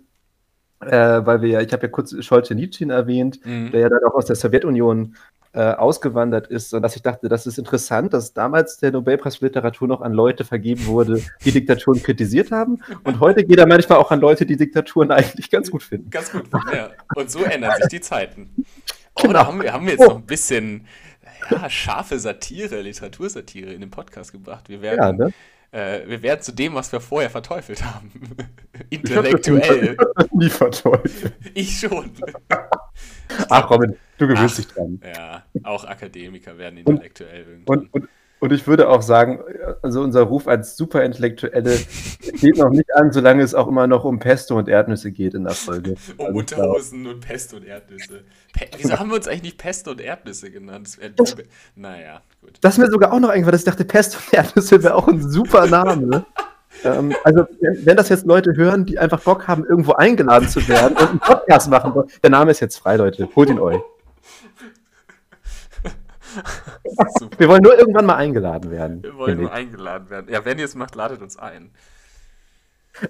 äh, weil wir ja, ich habe ja kurz Solzhenitsyn erwähnt, mhm. der ja dann auch aus der Sowjetunion äh, ausgewandert ist und dass ich dachte, das ist interessant, dass damals der Nobelpreis für Literatur noch an Leute vergeben wurde, die Diktaturen kritisiert haben und heute geht er manchmal auch an Leute, die Diktaturen eigentlich ganz gut finden. Ganz gut, ja. Und so ändern sich die Zeiten. Oh, genau. da haben wir, haben wir jetzt oh. noch ein bisschen ja, scharfe Satire, Literatursatire in den Podcast gebracht. Wir werden ja, ne? Äh, wir werden zu dem, was wir vorher verteufelt haben. Intellektuell. Ich nie verteufelt. Ich schon. Ach, Robin, du gewöhnst dich dran. Ja, auch Akademiker werden intellektuell. Und, und, und, und, ich würde auch sagen, also unser Ruf als Superintellektuelle geht noch nicht an, solange es auch immer noch um Pesto und Erdnüsse geht in der Folge. um also Unterhosen und Pesto und Erdnüsse. Pe Wieso haben wir uns eigentlich nicht Pesto und Erdnüsse genannt? Das wär, naja, gut. Das ist mir sogar auch noch eingefallen, dass ich dachte, Pesto und Erdnüsse wäre auch ein super Name. ähm, also, wenn das jetzt Leute hören, die einfach Bock haben, irgendwo eingeladen zu werden und einen Podcast machen wollen, der Name ist jetzt frei, Leute. Holt ihn euch. Wir wollen nur irgendwann mal eingeladen werden. Wir wollen nur eingeladen werden. Ja, wenn ihr es macht, ladet uns ein.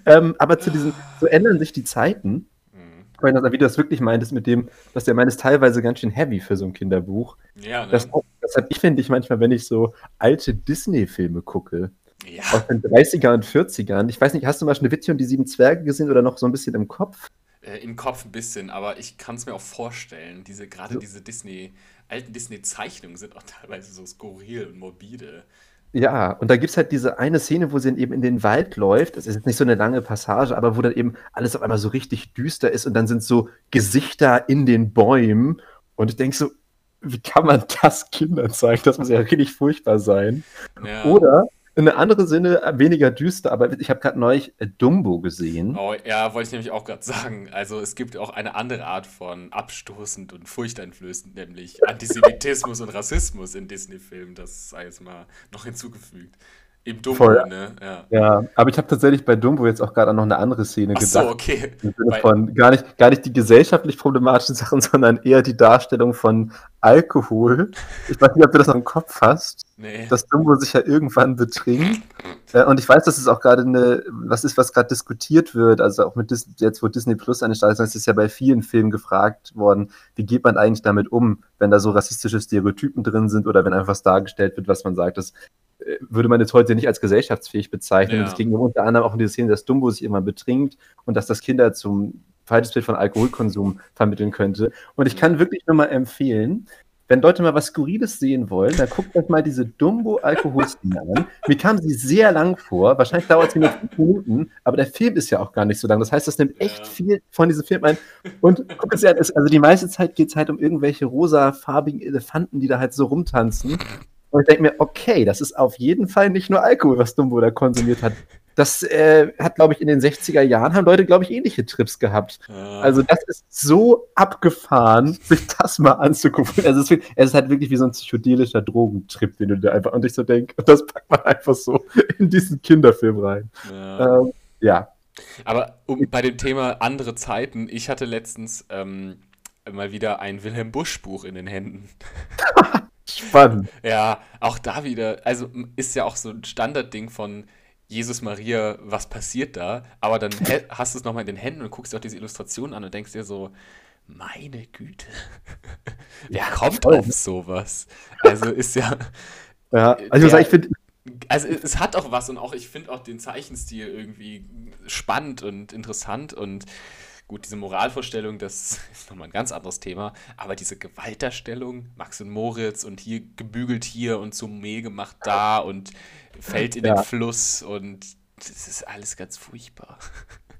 Ähm, aber zu diesen, so ändern sich die Zeiten. Mhm. Wie du das wirklich meintest, mit dem, dass der meines teilweise ganz schön heavy für so ein Kinderbuch. Ja, ne? Das, habe ich, finde ich, manchmal, wenn ich so alte Disney-Filme gucke. Ja. Aus den 30er und 40ern. Ich weiß nicht, hast du mal Schneewittchen und die sieben Zwerge gesehen oder noch so ein bisschen im Kopf? Äh, Im Kopf ein bisschen, aber ich kann es mir auch vorstellen. Diese, gerade so. diese Disney, alten Disney-Zeichnungen sind auch teilweise so skurril und morbide. Ja, und da gibt es halt diese eine Szene, wo sie dann eben in den Wald läuft. Das ist jetzt nicht so eine lange Passage, aber wo dann eben alles auf einmal so richtig düster ist und dann sind so Gesichter in den Bäumen. Und ich denke so, wie kann man das Kindern zeigen? Das muss ja richtig furchtbar sein. Ja. Oder in eine andere Sinne äh, weniger düster, aber ich habe gerade neulich äh, Dumbo gesehen. Oh, ja, wollte ich nämlich auch gerade sagen. Also es gibt auch eine andere Art von abstoßend und furchteinflößend, nämlich Antisemitismus und Rassismus in Disney-Filmen. Das sei jetzt mal noch hinzugefügt. Im Dumbo, Voll. ne? Ja. ja, aber ich habe tatsächlich bei Dumbo jetzt auch gerade noch eine andere Szene Ach gedacht. so, okay. Von gar nicht, gar nicht die gesellschaftlich problematischen Sachen, sondern eher die Darstellung von Alkohol. Ich weiß nicht, ob du das noch im Kopf hast. Nee. Dass Dumbo sich ja irgendwann betrinkt. Äh, und ich weiß, dass es auch gerade eine, was ist, was gerade diskutiert wird, also auch mit Disney, jetzt, wo Disney Plus eine Stadt ist, ist ja bei vielen Filmen gefragt worden, wie geht man eigentlich damit um, wenn da so rassistische Stereotypen drin sind oder wenn einfach was dargestellt wird, was man sagt, das äh, würde man jetzt heute nicht als gesellschaftsfähig bezeichnen. Ja. Es ging unter anderem auch in die Szene, dass Dumbo sich immer betrinkt und dass das Kinder zum falsches Bild von Alkoholkonsum vermitteln könnte. Und ich kann wirklich nur mal empfehlen, wenn Leute mal was Skurriles sehen wollen, dann guckt euch mal diese Dumbo-Alkoholszene an. Mir kam sie sehr lang vor. Wahrscheinlich dauert sie nur fünf Minuten, aber der Film ist ja auch gar nicht so lang. Das heißt, das nimmt echt viel von diesem Film ein. Und guck es ja, also die meiste Zeit geht es halt um irgendwelche rosafarbigen Elefanten, die da halt so rumtanzen. Und ich denke mir, okay, das ist auf jeden Fall nicht nur Alkohol, was Dumbo da konsumiert hat. Das äh, hat, glaube ich, in den 60er Jahren haben Leute, glaube ich, ähnliche Trips gehabt. Ja. Also das ist so abgefahren, sich das mal anzugucken. Also es, ist halt wirklich wie so ein psychedelischer Drogentrip, den du da einfach und ich so denkst, und das packt man einfach so in diesen Kinderfilm rein. Ja. Ähm, ja. Aber um, bei dem Thema andere Zeiten, ich hatte letztens ähm, mal wieder ein Wilhelm Busch Buch in den Händen. Spannend. Ja, auch da wieder, also ist ja auch so ein Standardding von Jesus Maria, was passiert da? Aber dann hast du es nochmal in den Händen und guckst dir auch diese Illustration an und denkst dir so, meine Güte, wer kommt voll. auf sowas? Also ist ja. Ja, also der, ich finde. Also es hat auch was und auch ich finde auch den Zeichenstil irgendwie spannend und interessant und Gut, diese Moralvorstellung, das ist nochmal ein ganz anderes Thema, aber diese Gewalterstellung, Max und Moritz und hier gebügelt hier und zum Mehl gemacht da und fällt in ja. den Fluss und das ist alles ganz furchtbar.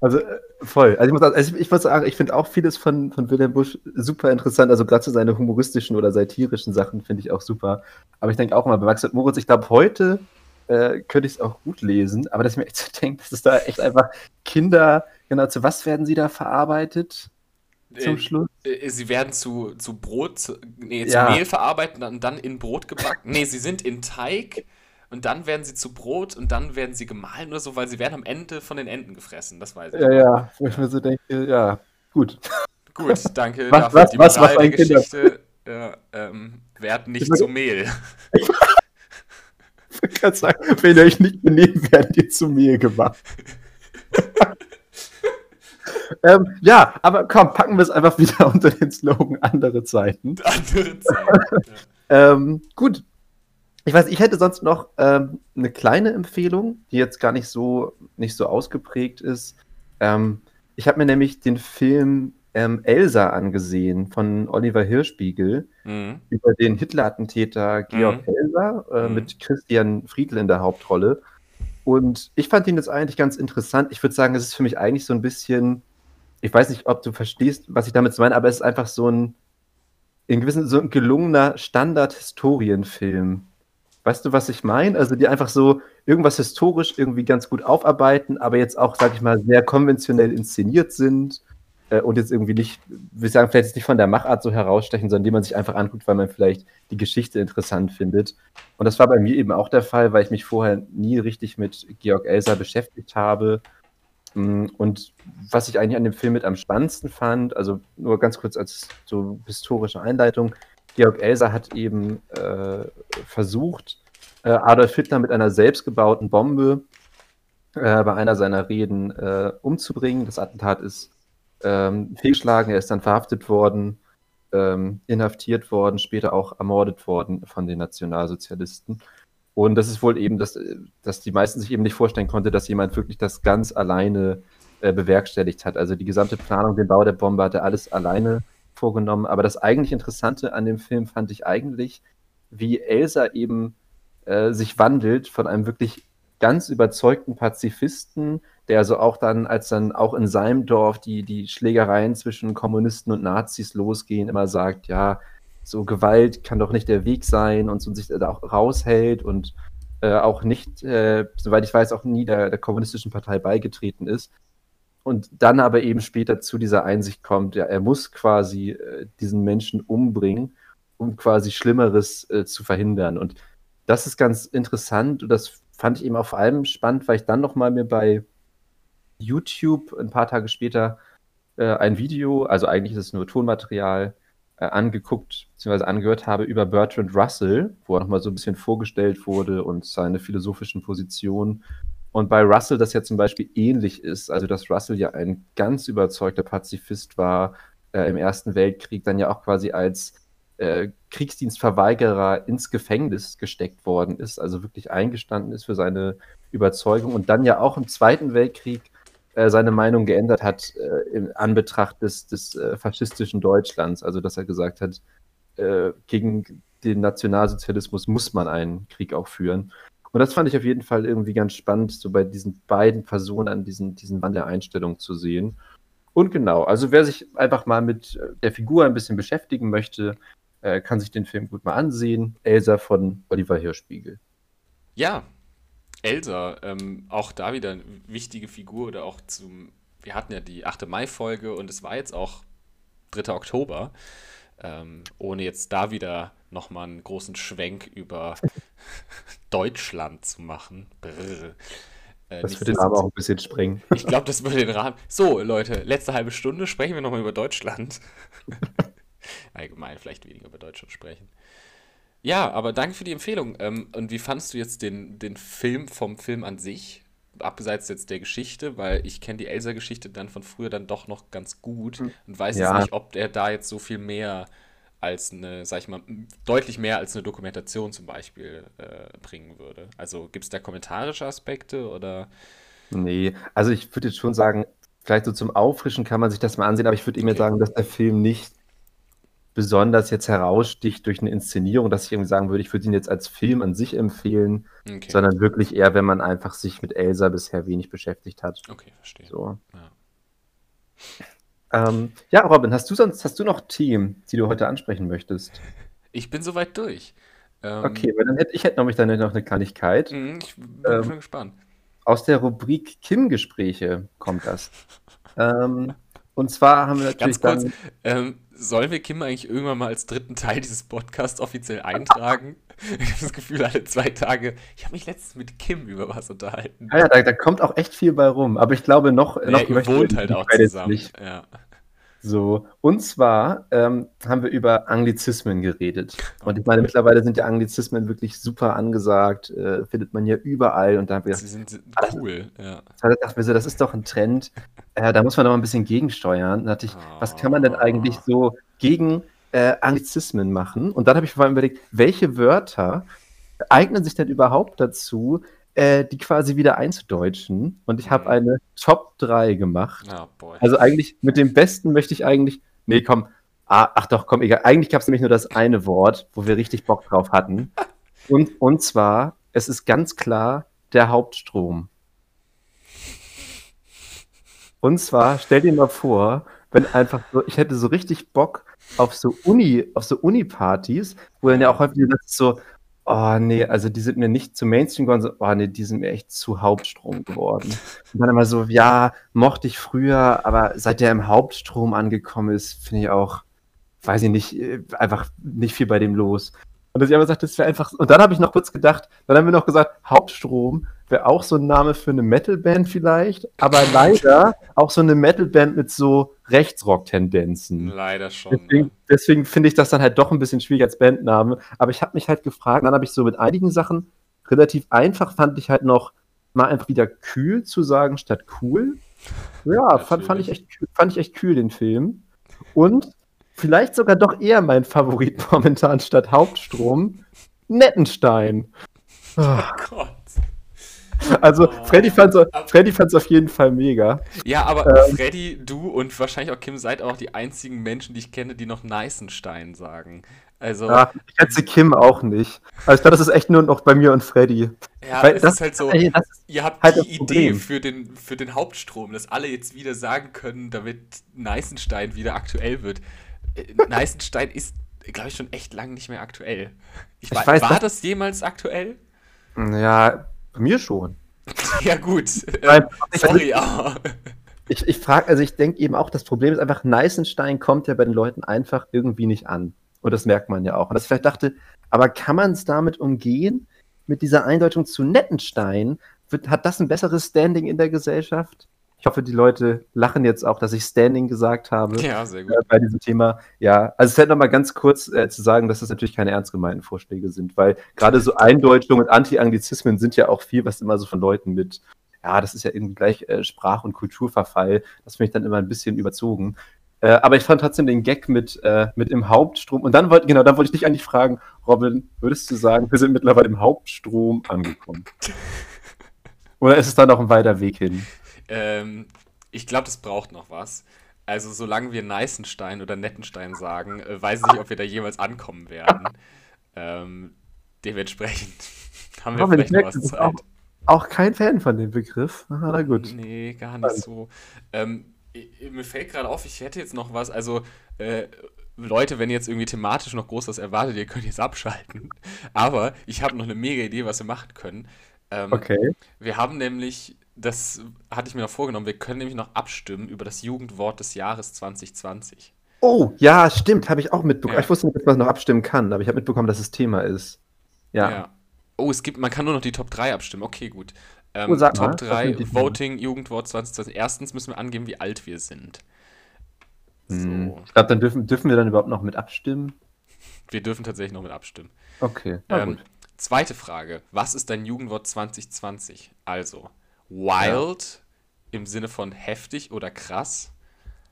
Also äh, voll. Also ich muss, also ich, ich muss sagen, ich finde auch vieles von, von Wilhelm Busch super interessant. Also gerade so seine humoristischen oder satirischen Sachen finde ich auch super. Aber ich denke auch mal bei Max und Moritz, ich glaube, heute äh, könnte ich es auch gut lesen, aber dass ich mir echt so denke, dass es da echt einfach Kinder Genau, zu was werden sie da verarbeitet? Zum äh, Schluss? Äh, sie werden zu, zu Brot, zu, nee, zu ja. Mehl verarbeitet und dann in Brot gebacken. nee, sie sind in Teig und dann werden sie zu Brot und dann werden sie gemahlen oder so, weil sie werden am Ende von den Enten gefressen. Das weiß ich. Ja, ja, wo ich mir so denke, ja, gut. Gut, danke was, dafür. Was, Die was, was der Geschichte, ja, ähm, werden nicht zu Mehl. Ich kann sagen, wenn ihr euch nicht benehmen, werdet ihr zu Mehl gemacht. ähm, ja, aber komm, packen wir es einfach wieder unter den Slogan andere Zeiten. Andere Zeiten. ähm, gut. Ich weiß, ich hätte sonst noch ähm, eine kleine Empfehlung, die jetzt gar nicht so, nicht so ausgeprägt ist. Ähm, ich habe mir nämlich den Film ähm, Elsa angesehen von Oliver Hirschbiegel mhm. über den Hitler-Attentäter Georg mhm. Elsa äh, mhm. mit Christian Friedl in der Hauptrolle. Und ich fand ihn jetzt eigentlich ganz interessant. Ich würde sagen, es ist für mich eigentlich so ein bisschen ich weiß nicht, ob du verstehst, was ich damit meine, aber es ist einfach so ein, in gewissen, so ein gelungener Standard-Historienfilm. Weißt du, was ich meine? Also die einfach so irgendwas historisch irgendwie ganz gut aufarbeiten, aber jetzt auch, sag ich mal, sehr konventionell inszeniert sind äh, und jetzt irgendwie nicht, wir sagen vielleicht nicht von der Machart so herausstechen, sondern die man sich einfach anguckt, weil man vielleicht die Geschichte interessant findet. Und das war bei mir eben auch der Fall, weil ich mich vorher nie richtig mit Georg Elser beschäftigt habe und was ich eigentlich an dem Film mit am spannendsten fand, also nur ganz kurz als so historische Einleitung, Georg Elser hat eben äh, versucht, äh, Adolf Hitler mit einer selbstgebauten Bombe äh, bei einer seiner Reden äh, umzubringen. Das Attentat ist ähm, fehlgeschlagen, er ist dann verhaftet worden, ähm, inhaftiert worden, später auch ermordet worden von den Nationalsozialisten. Und das ist wohl eben, dass, dass die meisten sich eben nicht vorstellen konnte, dass jemand wirklich das ganz alleine äh, bewerkstelligt hat. Also die gesamte Planung, den Bau der Bombe hat er alles alleine vorgenommen. Aber das eigentlich Interessante an dem Film fand ich eigentlich, wie Elsa eben äh, sich wandelt von einem wirklich ganz überzeugten Pazifisten, der also auch dann, als dann auch in seinem Dorf die, die Schlägereien zwischen Kommunisten und Nazis losgehen, immer sagt, ja, so Gewalt kann doch nicht der Weg sein und so sich da auch raushält und äh, auch nicht, äh, soweit ich weiß, auch nie der, der kommunistischen Partei beigetreten ist. Und dann aber eben später zu dieser Einsicht kommt, ja, er muss quasi äh, diesen Menschen umbringen, um quasi Schlimmeres äh, zu verhindern. Und das ist ganz interessant und das fand ich eben auch vor allem spannend, weil ich dann nochmal mir bei YouTube ein paar Tage später äh, ein Video, also eigentlich ist es nur Tonmaterial, äh, angeguckt bzw. angehört habe über Bertrand Russell, wo er nochmal so ein bisschen vorgestellt wurde und seine philosophischen Positionen. Und bei Russell das ja zum Beispiel ähnlich ist, also dass Russell ja ein ganz überzeugter Pazifist war äh, im Ersten Weltkrieg, dann ja auch quasi als äh, Kriegsdienstverweigerer ins Gefängnis gesteckt worden ist, also wirklich eingestanden ist für seine Überzeugung und dann ja auch im Zweiten Weltkrieg äh, seine Meinung geändert hat äh, in Anbetracht des, des äh, faschistischen Deutschlands. Also dass er gesagt hat, äh, gegen den Nationalsozialismus muss man einen Krieg auch führen. Und das fand ich auf jeden Fall irgendwie ganz spannend, so bei diesen beiden Personen an diesen, diesen Wand der Einstellung zu sehen. Und genau, also wer sich einfach mal mit äh, der Figur ein bisschen beschäftigen möchte, kann sich den Film gut mal ansehen. Elsa von Oliver Hirschspiegel. Ja, Elsa, ähm, auch da wieder eine wichtige Figur oder auch zum, wir hatten ja die 8. Mai-Folge und es war jetzt auch 3. Oktober, ähm, ohne jetzt da wieder nochmal einen großen Schwenk über Deutschland zu machen. Brrr. Äh, das würde den Rahmen auch ein bisschen sprengen. Ich glaube, das würde den Rahmen. So, Leute, letzte halbe Stunde sprechen wir nochmal über Deutschland. Allgemein vielleicht weniger über Deutschland sprechen. Ja, aber danke für die Empfehlung. Ähm, und wie fandest du jetzt den, den Film vom Film an sich? Abseits jetzt der Geschichte, weil ich kenne die Elsa-Geschichte dann von früher dann doch noch ganz gut hm. und weiß ja. jetzt nicht, ob er da jetzt so viel mehr als eine, sag ich mal, deutlich mehr als eine Dokumentation zum Beispiel äh, bringen würde. Also gibt es da kommentarische Aspekte oder? Nee, also ich würde jetzt schon sagen, vielleicht so zum Auffrischen kann man sich das mal ansehen, aber ich würde okay. immer sagen, dass der Film nicht besonders jetzt heraussticht durch eine Inszenierung, dass ich irgendwie sagen würde, ich würde ihn jetzt als Film an sich empfehlen, okay. sondern wirklich eher, wenn man einfach sich mit Elsa bisher wenig beschäftigt hat. Okay, verstehe. So. Ja. Ähm, ja, Robin, hast du sonst hast du noch Themen, die du heute ansprechen möchtest? Ich bin soweit durch. Ähm, okay, weil dann hätte ich hätte nämlich dann noch eine Kleinigkeit. Mhm, ich bin ähm, schon gespannt. Aus der Rubrik Kim-Gespräche kommt das. ähm, und zwar haben wir natürlich Ganz kurz, ähm, sollen wir Kim eigentlich irgendwann mal als dritten Teil dieses Podcasts offiziell eintragen? ich habe das Gefühl, alle zwei Tage, ich habe mich letztens mit Kim über was unterhalten. Ja, ja da, da, kommt auch echt viel bei rum. Aber ich glaube, noch, ja, noch ihr wohnt halt auch zusammen. Nicht. Ja. So, und zwar ähm, haben wir über Anglizismen geredet. Und ich meine, mittlerweile sind ja Anglizismen wirklich super angesagt, äh, findet man ja überall. Und da haben wir Sie sind cool, ja. Da dachte ich mir so, das ist doch ein Trend, äh, da muss man doch mal ein bisschen gegensteuern. Da dachte ich, oh. was kann man denn eigentlich so gegen äh, Anglizismen machen? Und dann habe ich vor allem überlegt, welche Wörter eignen sich denn überhaupt dazu, äh, die quasi wieder einzudeutschen. Und ich habe mhm. eine Top 3 gemacht. Oh, also eigentlich mit dem besten möchte ich eigentlich. Nee, komm. Ah, ach doch, komm, egal. Eigentlich gab es nämlich nur das eine Wort, wo wir richtig Bock drauf hatten. Und, und zwar, es ist ganz klar der Hauptstrom. Und zwar, stell dir mal vor, wenn einfach so, ich hätte so richtig Bock auf so Uni, auf so Uni-Partys, wo dann ja auch häufig so, Oh nee, also die sind mir nicht zu Mainstream geworden, so, oh nee, die sind mir echt zu Hauptstrom geworden. Und dann immer so, ja, mochte ich früher, aber seit der im Hauptstrom angekommen ist, finde ich auch, weiß ich nicht, äh, einfach nicht viel bei dem los. Und dass ich einfach sagte, das wäre einfach. Und dann habe ich noch kurz gedacht, dann haben wir noch gesagt, Hauptstrom wäre auch so ein Name für eine Metalband vielleicht, aber leider auch so eine Metalband mit so Rechtsrock-Tendenzen. Leider schon. Deswegen, ja. deswegen finde ich das dann halt doch ein bisschen schwierig als Bandname. Aber ich habe mich halt gefragt, dann habe ich so mit einigen Sachen relativ einfach fand ich halt noch mal einfach wieder kühl zu sagen statt cool. Ja, fand, fand, ich echt, fand ich echt kühl den Film. Und vielleicht sogar doch eher mein Favorit momentan statt Hauptstrom, Nettenstein. Oh, oh Gott. Also oh. Freddy fand es auf jeden Fall mega. Ja, aber ähm, Freddy, du und wahrscheinlich auch Kim seid auch die einzigen Menschen, die ich kenne, die noch Neißenstein sagen. Also, ja, ich schätze Kim auch nicht. Also ich glaube, das ist echt nur noch bei mir und Freddy. Ja, Weil es das, ist halt so, ey, ihr habt halt die Idee für den, für den Hauptstrom, dass alle jetzt wieder sagen können, damit Neißenstein wieder aktuell wird. Äh, Neißenstein ist, glaube ich, schon echt lang nicht mehr aktuell. Ich, ich war, weiß, war das jemals aktuell? Ja, bei mir schon. Ja, gut. Nein, Äh, sorry, aber. Ich, ich frage, also ich denke eben auch, das Problem ist einfach, Neißenstein kommt ja bei den Leuten einfach irgendwie nicht an. Und das merkt man ja auch. Und dass ich vielleicht dachte, aber kann man es damit umgehen? Mit dieser Eindeutung zu Nettenstein? Wird, hat das ein besseres Standing in der Gesellschaft? Ich hoffe, die Leute lachen jetzt auch, dass ich Standing gesagt habe Ja, sehr gut. äh, bei diesem Thema. Ja, also es hätte noch mal ganz kurz äh, zu sagen, dass das natürlich keine ernst gemeinten Vorschläge sind, weil gerade so Eindeutungen und Anti-Anglizismen sind ja auch viel, was immer so von Leuten mit, ja, das ist ja irgendwie gleich äh, Sprach- und Kulturverfall. Das finde ich dann immer ein bisschen überzogen. Äh, aber ich fand trotzdem den Gag mit, äh, mit im Hauptstrom. Und dann wollte, genau, dann wollte ich dich eigentlich fragen, Robin, würdest du sagen, wir sind mittlerweile im Hauptstrom angekommen? Oder ist es da noch ein weiter Weg hin? Ähm, ich glaube, das braucht noch was. Also, solange wir Neißenstein oder Nettenstein sagen, äh, weiß ich nicht, ob wir da jemals ankommen werden. ähm, dementsprechend haben wir ich vielleicht noch was bist auch, Zeit. auch kein Fan von dem Begriff. Ah, na gut. Nee, gar nicht so. Ähm, mir fällt gerade auf, ich hätte jetzt noch was. Also, äh, Leute, wenn ihr jetzt irgendwie thematisch noch groß was erwartet, ihr könnt jetzt abschalten. Aber ich habe noch eine mega Idee, was wir machen können. Ähm, Okay. Wir haben nämlich, das hatte ich mir noch vorgenommen, wir können nämlich noch abstimmen über das Jugendwort des Jahres 2020. Oh, ja, stimmt, habe ich auch mitbekommen. Ja. Ich wusste nicht, dass man noch abstimmen kann, aber ich habe mitbekommen, dass es Thema ist. Ja. Oh, es gibt, man kann nur noch die Top 3 abstimmen. Okay, gut. Ähm, Oh, mal, Top was 3 sind die Themen? Voting Jugendwort 2020. Erstens müssen wir angeben, wie alt wir sind. Hm. So, Ich glaube, dann dürfen, dürfen wir dann überhaupt noch mit abstimmen. wir dürfen tatsächlich noch mit abstimmen. Okay, Ähm, zweite Frage. Was ist dein Jugendwort 2020? Also, wild im Sinne von heftig oder krass,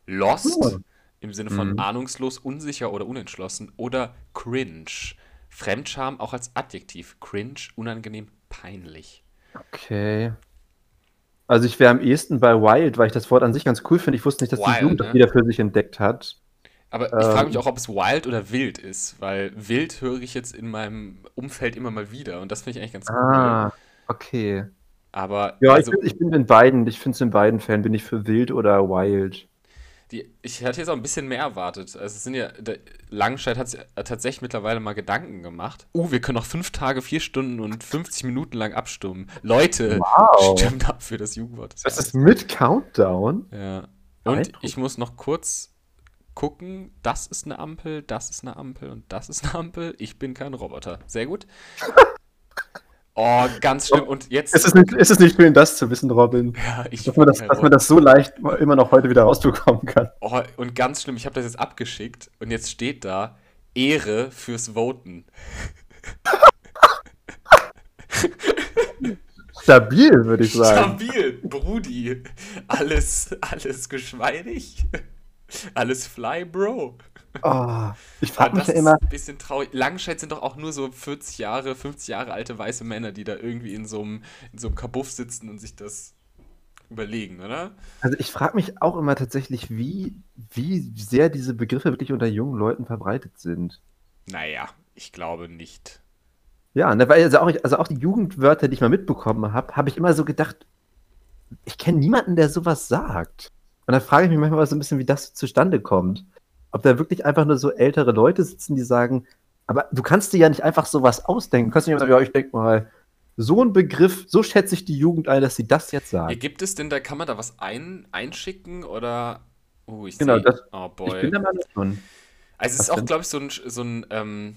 lost Oh. im Sinne von Mhm. ahnungslos, unsicher oder unentschlossen oder cringe. Fremdscham auch als Adjektiv. Cringe, unangenehm, peinlich. Okay. Also ich wäre am ehesten bei Wild, weil ich das Wort an sich ganz cool finde. Ich wusste nicht, dass Wild, die Jugend ne? das wieder für sich entdeckt hat. Aber ich frage mich Ähm. auch, ob es wild oder wild ist, weil wild höre ich jetzt in meinem Umfeld immer mal wieder und das finde ich eigentlich ganz cool. Ah, okay. Aber Ja, also, ich, bin, ich bin in beiden. Ich finde es in beiden Fällen, bin ich für wild oder wild. Die, ich hatte jetzt auch ein bisschen mehr erwartet. Also es sind ja, Langenscheid hat sich tatsächlich mittlerweile mal Gedanken gemacht. Oh, wir können noch fünf Tage, vier Stunden und 50 Minuten lang abstimmen. Leute, Wow. stimmt ab für das Jugendwort. Das Jahres. ist mit Countdown? Ja. Und ich muss noch kurz gucken, das ist eine Ampel, das ist eine Ampel und das ist eine Ampel. Ich bin kein Roboter. Sehr gut. Oh, ganz schlimm. Und jetzt. Ist es nicht, ist es nicht schön, das zu wissen, Robin? ja, ich Dass man, bin das, kein dass man das so leicht immer noch heute wieder rausbekommen kann. Oh, und ganz schlimm, ich habe das jetzt abgeschickt und jetzt steht da Ehre fürs Voten. Stabil, würde ich sagen. Stabil, Brudi. Alles, alles geschmeidig. Alles fly, Bro. Oh, ich frage mich das ja ist immer, ein bisschen traurig. Langenscheid sind doch auch nur so 40 Jahre, 50 Jahre alte weiße Männer, die da irgendwie in so einem, in so einem Kabuff sitzen und sich das überlegen, oder? also ich frage mich auch immer tatsächlich, wie, wie sehr diese Begriffe wirklich unter jungen Leuten verbreitet sind. Naja, ich glaube nicht. Ja, ne, weil also auch, ich- also auch die Jugendwörter, die ich mal mitbekommen habe, habe ich immer so gedacht, ich kenne niemanden, der sowas sagt. Und dann frage ich mich manchmal so ein bisschen, wie das zustande kommt. Ob da wirklich einfach nur so ältere Leute sitzen, die sagen, aber du kannst dir ja nicht einfach sowas ausdenken. Du kannst nicht sagen, ja, ich denke mal, so ein Begriff, so schätze ich die Jugend ein, dass sie das jetzt Ja, sagt. gibt es denn da, kann man da was ein, einschicken oder. Oh, ich Genau, sehe. das- Oh Ich boy. bin der Meinung schon. Also es ist auch, glaube ich, so ein, so ein, ähm,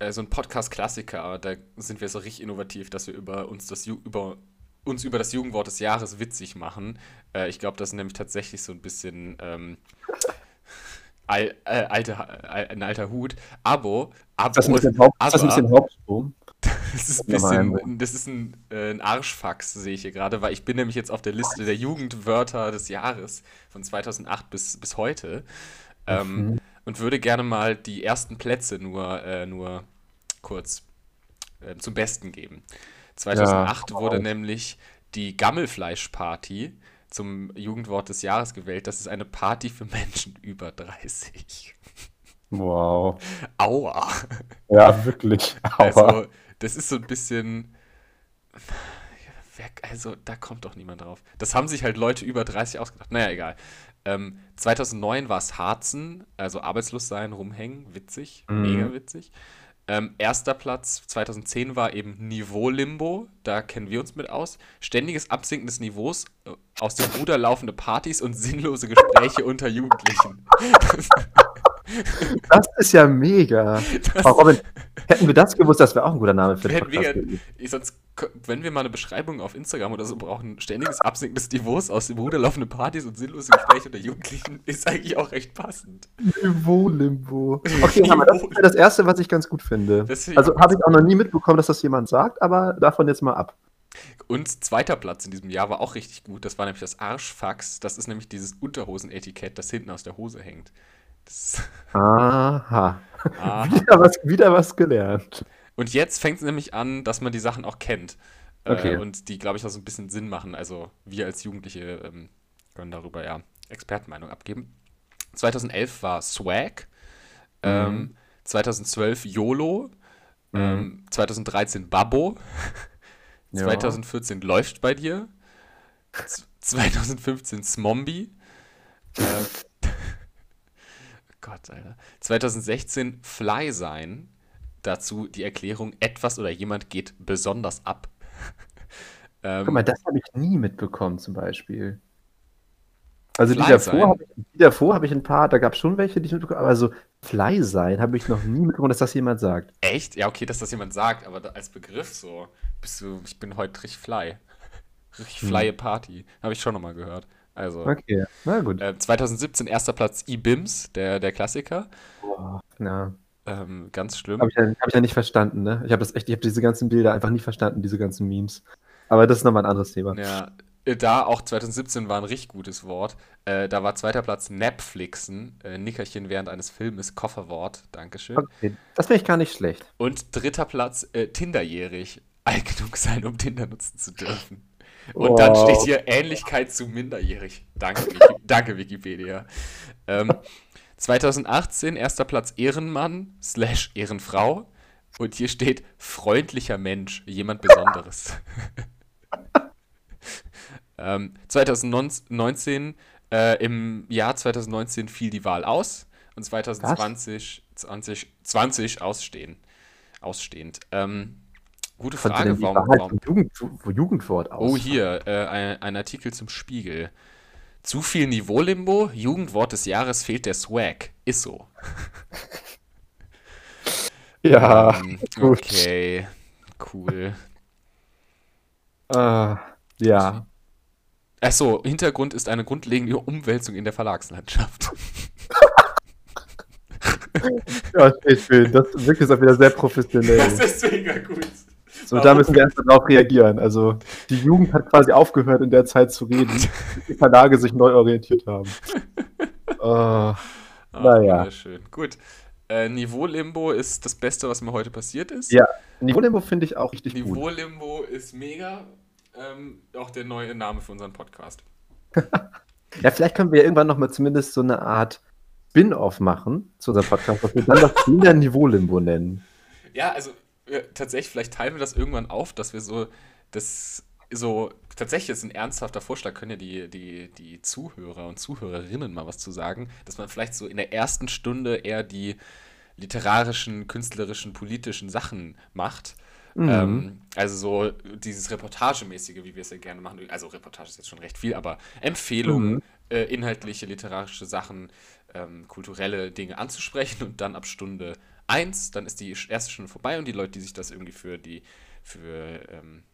äh, so ein Podcast-Klassiker, aber da sind wir so richtig innovativ, dass wir über uns das, Ju über, uns über das Jugendwort des Jahres witzig machen. Äh, ich glaube, das ist nämlich tatsächlich so ein bisschen ähm, al, äh, alte, al, ein alter Hut. Abo, Abo, Das mit dem, Haupt, aber, das mit dem Hauptstrom. das ist ein ist bisschen, das ist ein, äh, ein Arschfax, sehe ich hier gerade, weil ich bin nämlich jetzt auf der Liste der Jugendwörter des Jahres von 2008 bis, bis heute ähm, Mhm. und würde gerne mal die ersten Plätze nur, äh, nur kurz äh, zum Besten geben. 2008 Ja, wurde nämlich die Gammelfleischparty zum Jugendwort des Jahres gewählt. Das ist eine Party für Menschen über 30. Wow. Aua. Ja, wirklich. Aber Also, das ist so ein bisschen. Also, da kommt doch niemand drauf. Das haben sich halt Leute über 30 ausgedacht. Naja, egal. Ähm, 2009 war es Harzen, also arbeitslos sein, rumhängen, witzig, Mhm. mega witzig. Ähm, erster Platz 2010 war eben Niveau Limbo, da kennen wir uns mit aus. Ständiges Absinken des Niveaus, äh, aus dem Ruder laufende Partys und sinnlose Gespräche unter Jugendlichen. Das ist ja mega. Oh, Robin, hätten wir das gewusst, das wäre auch ein guter Name für den Podcast. ich, sonst, wenn wir mal eine Beschreibung auf Instagram oder so brauchen, ständiges Absinken des Niveaus aus dem Ruder laufende Partys und sinnlose Gespräche unter Jugendlichen, ist eigentlich auch recht passend. Niveau-Limbo. Okay, Hammer, das ist ja das Erste, was ich ganz gut finde. Also habe ich auch noch nie mitbekommen, dass das jemand sagt, aber davon jetzt mal ab. Und zweiter Platz in diesem Jahr war auch richtig gut. Das war nämlich das Arschfax. Das ist nämlich dieses Unterhosenetikett, das hinten aus der Hose hängt. Aha. ah. Wieder was, wieder was gelernt. Und jetzt fängt es nämlich an, dass man die Sachen auch kennt. Okay. Äh, und die, glaube ich, auch so ein bisschen Sinn machen. Also wir als Jugendliche ähm, können darüber ja Expertenmeinung abgeben. 2011 war Swag. Ähm, 2012 YOLO. Ähm, 2013 Babbo. Ja. 2014 läuft bei dir. Z- 2015 Smombi. Äh, Gott, Alter. 2016 Fly sein. Dazu die Erklärung, etwas oder jemand geht besonders ab. ähm, Guck mal, das habe ich nie mitbekommen, zum Beispiel. Also die Fly davor habe ich, die davor habe ich ein paar, da gab es schon welche, die ich mitbekommen habe, aber so Fly sein habe ich noch nie mitbekommen, dass das jemand sagt. echt? Ja, okay, dass das jemand sagt, aber da, als Begriff so, bist du, ich bin heute richtig fly. Richtig Hm. flye Party. Habe ich schon nochmal gehört. Also, Okay, na gut. äh, 2017 erster Platz IBIMS, der, der Klassiker. Boah, ja. Ähm, ganz schlimm. Habe ich, ja, hab ich ja nicht verstanden, ne? Ich habe das echt, ich habe diese ganzen Bilder einfach nie verstanden, diese ganzen Memes. Aber das ist nochmal ein anderes Thema. Ja, äh, da auch 2017 war ein richtig gutes Wort. Äh, da war zweiter Platz Netflixen, äh, Nickerchen während eines Filmes, Kofferwort, Dankeschön. Okay, das finde ich gar nicht schlecht. Und dritter Platz äh, Tinderjährig, alt genug sein, um Tinder nutzen zu dürfen. Und dann Wow. steht hier Ähnlichkeit zu minderjährig. Danke, Wiki danke Wikipedia. Ähm, 2018 erster Platz Ehrenmann slash Ehrenfrau. Und hier steht freundlicher Mensch, jemand Besonderes. ähm, 2019, äh, im Jahr 2019 fiel die Wahl aus und 2020 20, 20 ausstehen. Ausstehend. Ähm, gute Frage, denn warum, warum Jugend, Jugendwort aus? Oh, hier, äh, ein, ein Artikel zum Spiegel. Zu viel Niveau-Limbo, Jugendwort des Jahres fehlt der Swag. Ist so. Ja, Ähm, okay, cool. Äh, ja. Achso, Hintergrund ist eine grundlegende Umwälzung in der Verlagslandschaft. Ja, steht schön. Das wirkt jetzt auch wieder sehr professionell. ist mega gut. So, da müssen wir erst mal drauf reagieren. Also, die Jugend hat quasi aufgehört, in der Zeit zu reden, die Verlage sich neu orientiert haben. Äh, Naja. Ah, schön. Gut. Äh, Niveau-Limbo ist das Beste, was mir heute passiert ist. Ja. Niveau-Limbo finde ich auch richtig gut. Niveau-Limbo ist mega. Ähm, auch der neue Name für unseren Podcast. Ja, vielleicht können wir irgendwann noch mal zumindest so eine Art Spin-off machen zu unserem Podcast, was wir dann das Kinder Niveau-Limbo nennen. Ja, also tatsächlich, vielleicht teilen wir das irgendwann auf, dass wir so das so tatsächlich ist ein ernsthafter Vorschlag, können ja die, die, die Zuhörer und Zuhörerinnen mal was zu sagen, dass man vielleicht so in der ersten Stunde eher die literarischen, künstlerischen, politischen Sachen macht. Mhm. Ähm, also so dieses Reportagemäßige, wie wir es ja gerne machen. Also Reportage ist jetzt schon recht viel, aber Empfehlungen, Mhm. äh, inhaltliche, literarische Sachen, ähm, kulturelle Dinge anzusprechen und dann ab Stunde 1, dann ist die erste Stunde vorbei und die Leute, die sich das irgendwie für die für ähm,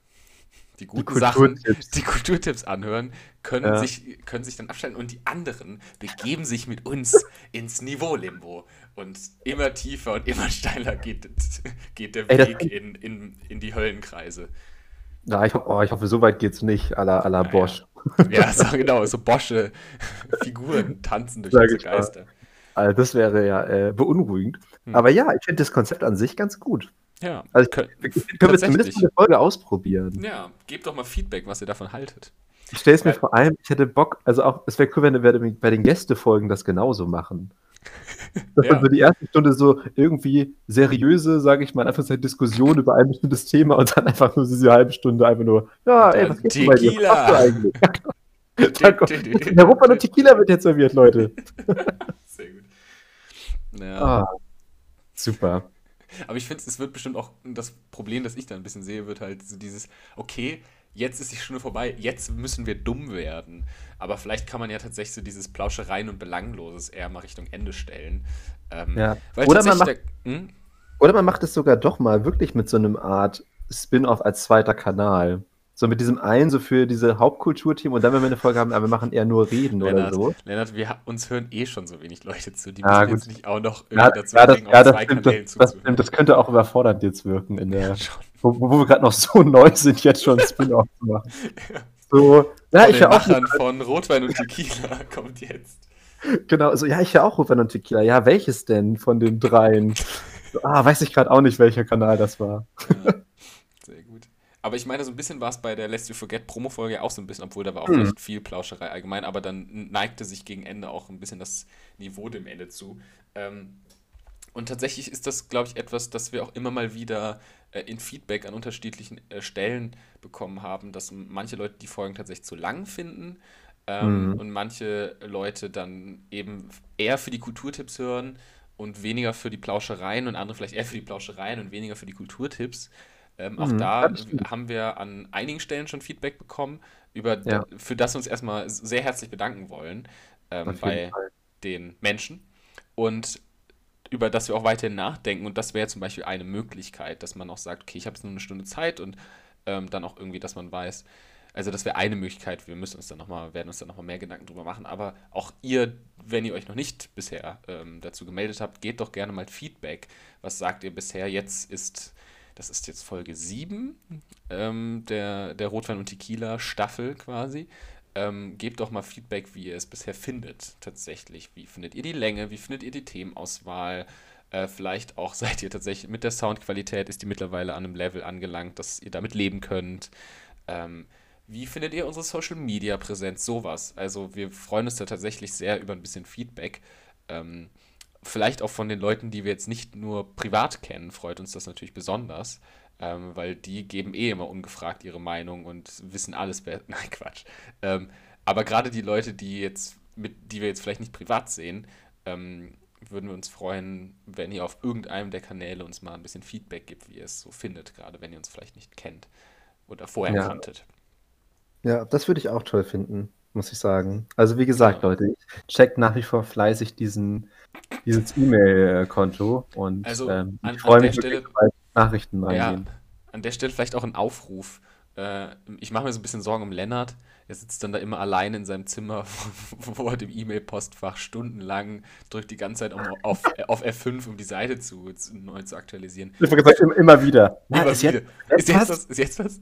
die guten Sachen, Kulturtipps. die Kulturtipps anhören, können, Ja. sich, können sich dann abstellen und die anderen begeben sich mit uns ins Niveau-Limbo. Und immer tiefer und immer steiler geht, geht der Ey, Weg in, in, in die Höllenkreise. Ja, ich, oh, ich hoffe, so weit geht's nicht, à la, à la Ja, Bosch. Ja, so genau, so Bosche Figuren tanzen durch unsere mal. Geister. Also das wäre ja äh, beunruhigend. Hm. Aber ja, ich finde das Konzept an sich ganz gut. Ja, Also könnt, wir, können wir zumindest eine Folge ausprobieren. Ja, gebt doch mal Feedback, was ihr davon haltet. Ich stelle es mir vor allem, ich hätte Bock, also auch, es wäre cool, wenn wir bei den Gästefolgen das genauso machen. Dass Ja. dann so die erste Stunde so irgendwie seriöse, sage ich mal, einfach so eine Diskussion über ein bestimmtes Thema und dann einfach nur diese halbe Stunde einfach nur, ja, ey, was geht bei dir? Was Tequila. machst du eigentlich? Der Ruppern und Tequila wird jetzt serviert, Leute. Sehr gut. Ja. Ah, super. Aber ich finde, es wird bestimmt auch das Problem, das ich da ein bisschen sehe, wird halt so dieses, okay, jetzt ist die Stunde vorbei, jetzt müssen wir dumm werden. Aber vielleicht kann man ja tatsächlich so dieses Plauschereien und Belangloses eher mal Richtung Ende stellen. Ähm, ja. Oder, man macht, der, hm? oder man macht es sogar doch mal wirklich mit so einem Art Spin-off als zweiter Kanal. So mit diesem einen, so für diese Hauptkulturteam und dann, wenn wir eine Folge haben, aber wir machen eher nur Reden Lennart, oder so. Lennart, wir, uns hören eh schon so wenig Leute zu. Die müssen ja, jetzt nicht auch noch irgendwie ja, dazu ja, bringen, das, auf zwei stimmt, Kanälen das, das, das, könnte auch überfordernd jetzt wirken, in der, ja, wo, wo, wir gerade noch so neu sind, jetzt schon Spin-off zu machen. Ja. So, ja, ich höre auch. von Rotwein und Tequila kommt jetzt. Genau, also ja, ich höre auch Rotwein und Tequila. Ja, welches denn von den dreien? ah, weiß ich gerade auch nicht, welcher Kanal das war. Ja. Aber ich meine, so ein bisschen war es bei der Lest You Forget Promo-Folge auch so ein bisschen, obwohl da war auch mhm. echt viel Plauscherei allgemein, aber dann neigte sich gegen Ende auch ein bisschen das Niveau dem Ende zu. Ähm, und tatsächlich ist das, glaube ich, etwas, das wir auch immer mal wieder äh, in Feedback an unterschiedlichen äh, Stellen bekommen haben, dass manche Leute die Folgen tatsächlich zu lang finden ähm, mhm. und manche Leute dann eben eher für die Kulturtipps hören und weniger für die Plauschereien und andere vielleicht eher für die Plauschereien und weniger für die Kulturtipps. Ähm, auch mhm, da haben wir an einigen Stellen schon Feedback bekommen, über, ja. für das wir uns erstmal sehr herzlich bedanken wollen ähm, bei Fall. den Menschen. Und über das wir auch weiterhin nachdenken. Und das wäre zum Beispiel eine Möglichkeit, dass man auch sagt, okay, ich habe jetzt nur eine Stunde Zeit und ähm, dann auch irgendwie, dass man weiß, also das wäre eine Möglichkeit, wir müssen uns dann noch mal, werden uns dann nochmal mehr Gedanken drüber machen. Aber auch ihr, wenn ihr euch noch nicht bisher ähm, dazu gemeldet habt, geht doch gerne mal Feedback. Was sagt ihr bisher? Jetzt ist das ist jetzt Folge 7 ähm, der, der Rotwein und Tequila Staffel quasi. Ähm, gebt doch mal Feedback, wie ihr es bisher findet, tatsächlich. Wie findet ihr die Länge? Wie findet ihr die Themenauswahl? Äh, vielleicht auch seid ihr tatsächlich mit der Soundqualität, ist die mittlerweile an einem Level angelangt, dass ihr damit leben könnt. Ähm, wie findet ihr unsere Social Media Präsenz? Sowas. Also, wir freuen uns da tatsächlich sehr über ein bisschen Feedback. Ähm, vielleicht auch von den Leuten, die wir jetzt nicht nur privat kennen, freut uns das natürlich besonders, ähm, weil die geben eh immer ungefragt ihre Meinung und wissen alles. Wer Nein, Quatsch. Ähm, aber gerade die Leute, die jetzt mit, die wir jetzt vielleicht nicht privat sehen, ähm, würden wir uns freuen, wenn ihr auf irgendeinem der Kanäle uns mal ein bisschen Feedback gibt, wie ihr es so findet, gerade wenn ihr uns vielleicht nicht kennt oder vorher ja. kanntet. Ja, das würde ich auch toll finden muss ich sagen. Also wie gesagt, ja. Leute, ich check nach wie vor fleißig diesen, dieses E-Mail-Konto und also, ähm, ich freue mich Stelle, wirklich, Nachrichten reingehen. Ja, an der Stelle vielleicht auch ein Aufruf. Äh, ich mache mir so ein bisschen Sorgen um Lennart. Er sitzt dann da immer allein in seinem Zimmer vor dem E-Mail-Postfach stundenlang, drückt die ganze Zeit auf, auf F5, um die Seite zu, zu neu zu aktualisieren. Ich habe gesagt, immer wieder. Immer ist, wieder. Jetzt, ist, jetzt was? ist jetzt was?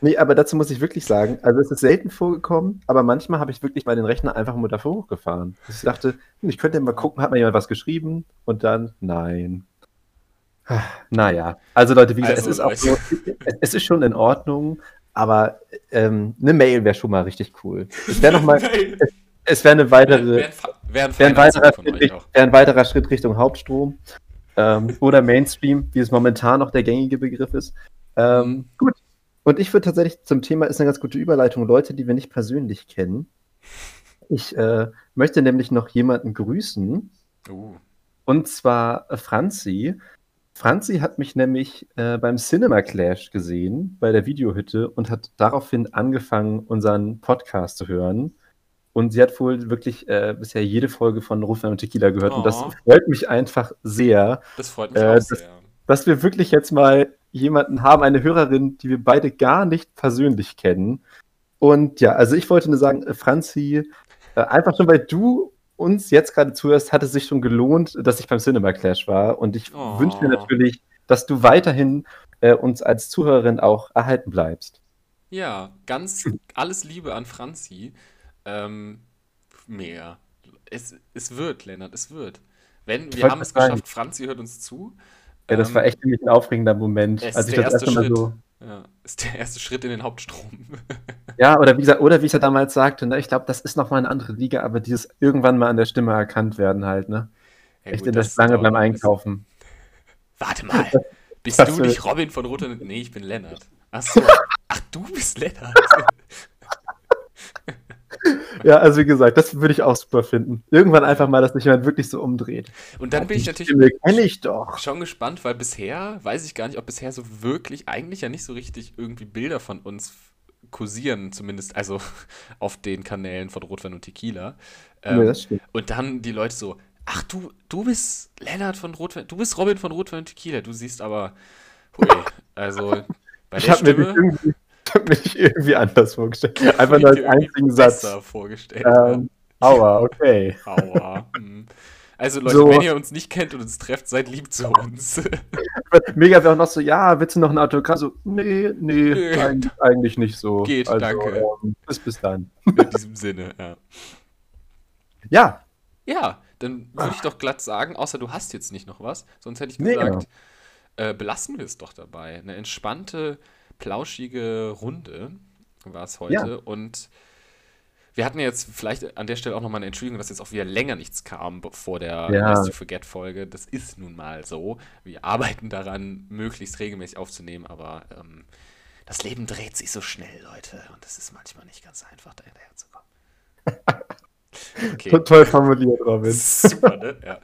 Nee, aber dazu muss ich wirklich sagen, also es ist selten vorgekommen, aber manchmal habe ich wirklich mal den Rechner einfach mal dafür hochgefahren. Ich dachte, hm, ich könnte mal gucken, hat mal jemand was geschrieben? Und dann, nein. Naja, also Leute, wie gesagt, also, es ist auch so, es ist schon in Ordnung, aber ähm, eine Mail wäre schon mal richtig cool. Es wäre nochmal, es, es wäre eine weitere, wäre wär, wär ein, weiterer Schritt, wär ein weiterer Schritt Richtung Hauptstrom ähm, oder Mainstream, wie es momentan noch der gängige Begriff ist. Ähm, gut, und ich würde tatsächlich zum Thema, ist eine ganz gute Überleitung, Leute, die wir nicht persönlich kennen. Ich äh, möchte nämlich noch jemanden grüßen. Uh. Und zwar äh, Franzi. Franzi hat mich nämlich äh, beim Cinema Clash gesehen, bei der Videohütte, und hat daraufhin angefangen, unseren Podcast zu hören. Und sie hat wohl wirklich äh, bisher jede Folge von Rufan und Tequila gehört. Oh. Und das freut mich einfach sehr. Das freut mich äh, auch dass, sehr. Dass wir wirklich jetzt mal jemanden haben, eine Hörerin, die wir beide gar nicht persönlich kennen. Und ja, also ich wollte nur sagen, äh, Franzi, äh, einfach schon, weil du uns jetzt gerade zuhörst, hat es sich schon gelohnt, dass ich beim Cinema Clash war. Und ich oh. wünsche mir natürlich, dass du weiterhin äh, uns als Zuhörerin auch erhalten bleibst. Ja, ganz alles Liebe an Franzi. Ähm, mehr. Es, es wird, Lennart, es wird. Wenn, wir haben es geschafft, Franzi hört uns zu. Ja, das war ähm, echt ein aufregender Moment, als ich das erste Mal so. Ja, ist der erste Schritt in den Hauptstrom. ja, oder wie, gesagt, oder wie ich ja damals sagte, ne, ich glaube, das ist nochmal eine andere Liga, aber dieses irgendwann mal an der Stimme erkannt werden halt, ne? Ja, Echt gut, in der Schlange beim Einkaufen. Warte mal, bist du nicht Robin von Roter? Nee, ich bin Lennart. Ach so. Ach, du bist Lennart. Ja, also wie gesagt, das würde ich auch super finden. Irgendwann einfach mal, dass sich jemand wirklich so umdreht. Und dann bin ich natürlich ich doch. schon gespannt, weil bisher weiß ich gar nicht, ob bisher so wirklich eigentlich ja nicht so richtig irgendwie Bilder von uns kursieren, zumindest also auf den Kanälen von Rotwein und Tequila. Ähm, stimmt. und dann die Leute so, ach du, du bist Lennart von Rotwein, du bist Robin von Rotwein und Tequila, du siehst aber, hui, also bei Ich der habe mir, dich Stimme irgendwie- ich hab mir dich irgendwie anders vorgestellt. Einfach nur als einzigen Satz. vorgestellt. Ähm, aua, okay. ja. Aua. hm. Also Leute, So. wenn ihr uns nicht kennt und uns trefft, seid lieb zu uns. Mega wäre auch noch so, ja, willst du noch ein Autogramm? So, nee, nee, Nee. Eigentlich, eigentlich nicht so. Geht, danke. Ähm, bis bis dann. In diesem Sinne, ja. Ja, Ja, dann würde ich doch glatt sagen, außer du hast jetzt nicht noch was, sonst hätte ich Nee, gesagt, äh, belassen wir es doch dabei. Eine entspannte, plauschige Runde war es heute. Ja. Und wir hatten jetzt vielleicht an der Stelle auch nochmal eine Entschuldigung, dass jetzt auch wieder länger nichts kam vor der Ja. Nice to Forget Folge. Das ist nun mal so. Wir arbeiten daran, möglichst regelmäßig aufzunehmen, aber ähm, das Leben dreht sich so schnell, Leute. Und es ist manchmal nicht ganz einfach, da hinterher zu kommen. Okay. to- toll formuliert, Robin. Super, ne? Ja.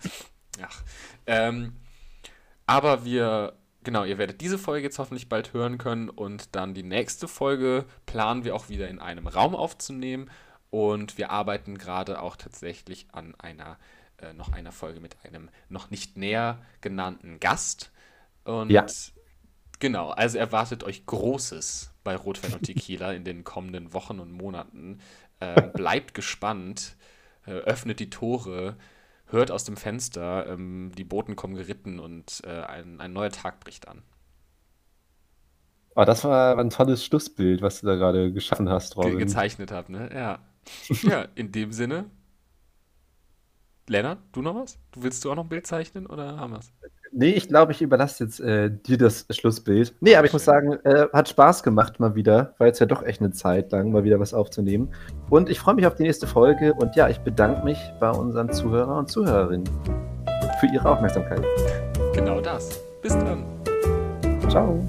Ach. Ähm, aber wir, genau, ihr werdet diese Folge jetzt hoffentlich bald hören können und dann die nächste Folge planen wir auch wieder in einem Raum aufzunehmen und wir arbeiten gerade auch tatsächlich an einer, äh, noch einer Folge mit einem noch nicht näher genannten Gast und Ja. genau, also erwartet euch Großes bei Rotwein und Tequila in den kommenden Wochen und Monaten. Ähm, bleibt gespannt, äh, öffnet die Tore, hört aus dem Fenster, ähm, die Boten kommen geritten und äh, ein, ein neuer Tag bricht an. Oh, das war ein tolles Schlussbild, was du da gerade geschaffen hast, Ge Robin. gezeichnet habt, ne? Ja. ja, in dem Sinne. Lennart, du noch was? Du willst du auch noch ein Bild zeichnen oder haben wir's? Nee, ich glaube, ich überlasse jetzt äh, dir das Schlussbild. Nee, aber ich muss sagen, äh, hat Spaß gemacht mal wieder. War jetzt ja doch echt eine Zeit lang, mal wieder was aufzunehmen. Und ich freue mich auf die nächste Folge. Und ja, ich bedanke mich bei unseren Zuhörer und Zuhörerinnen für ihre Aufmerksamkeit. Genau das. Bis dann. Ciao.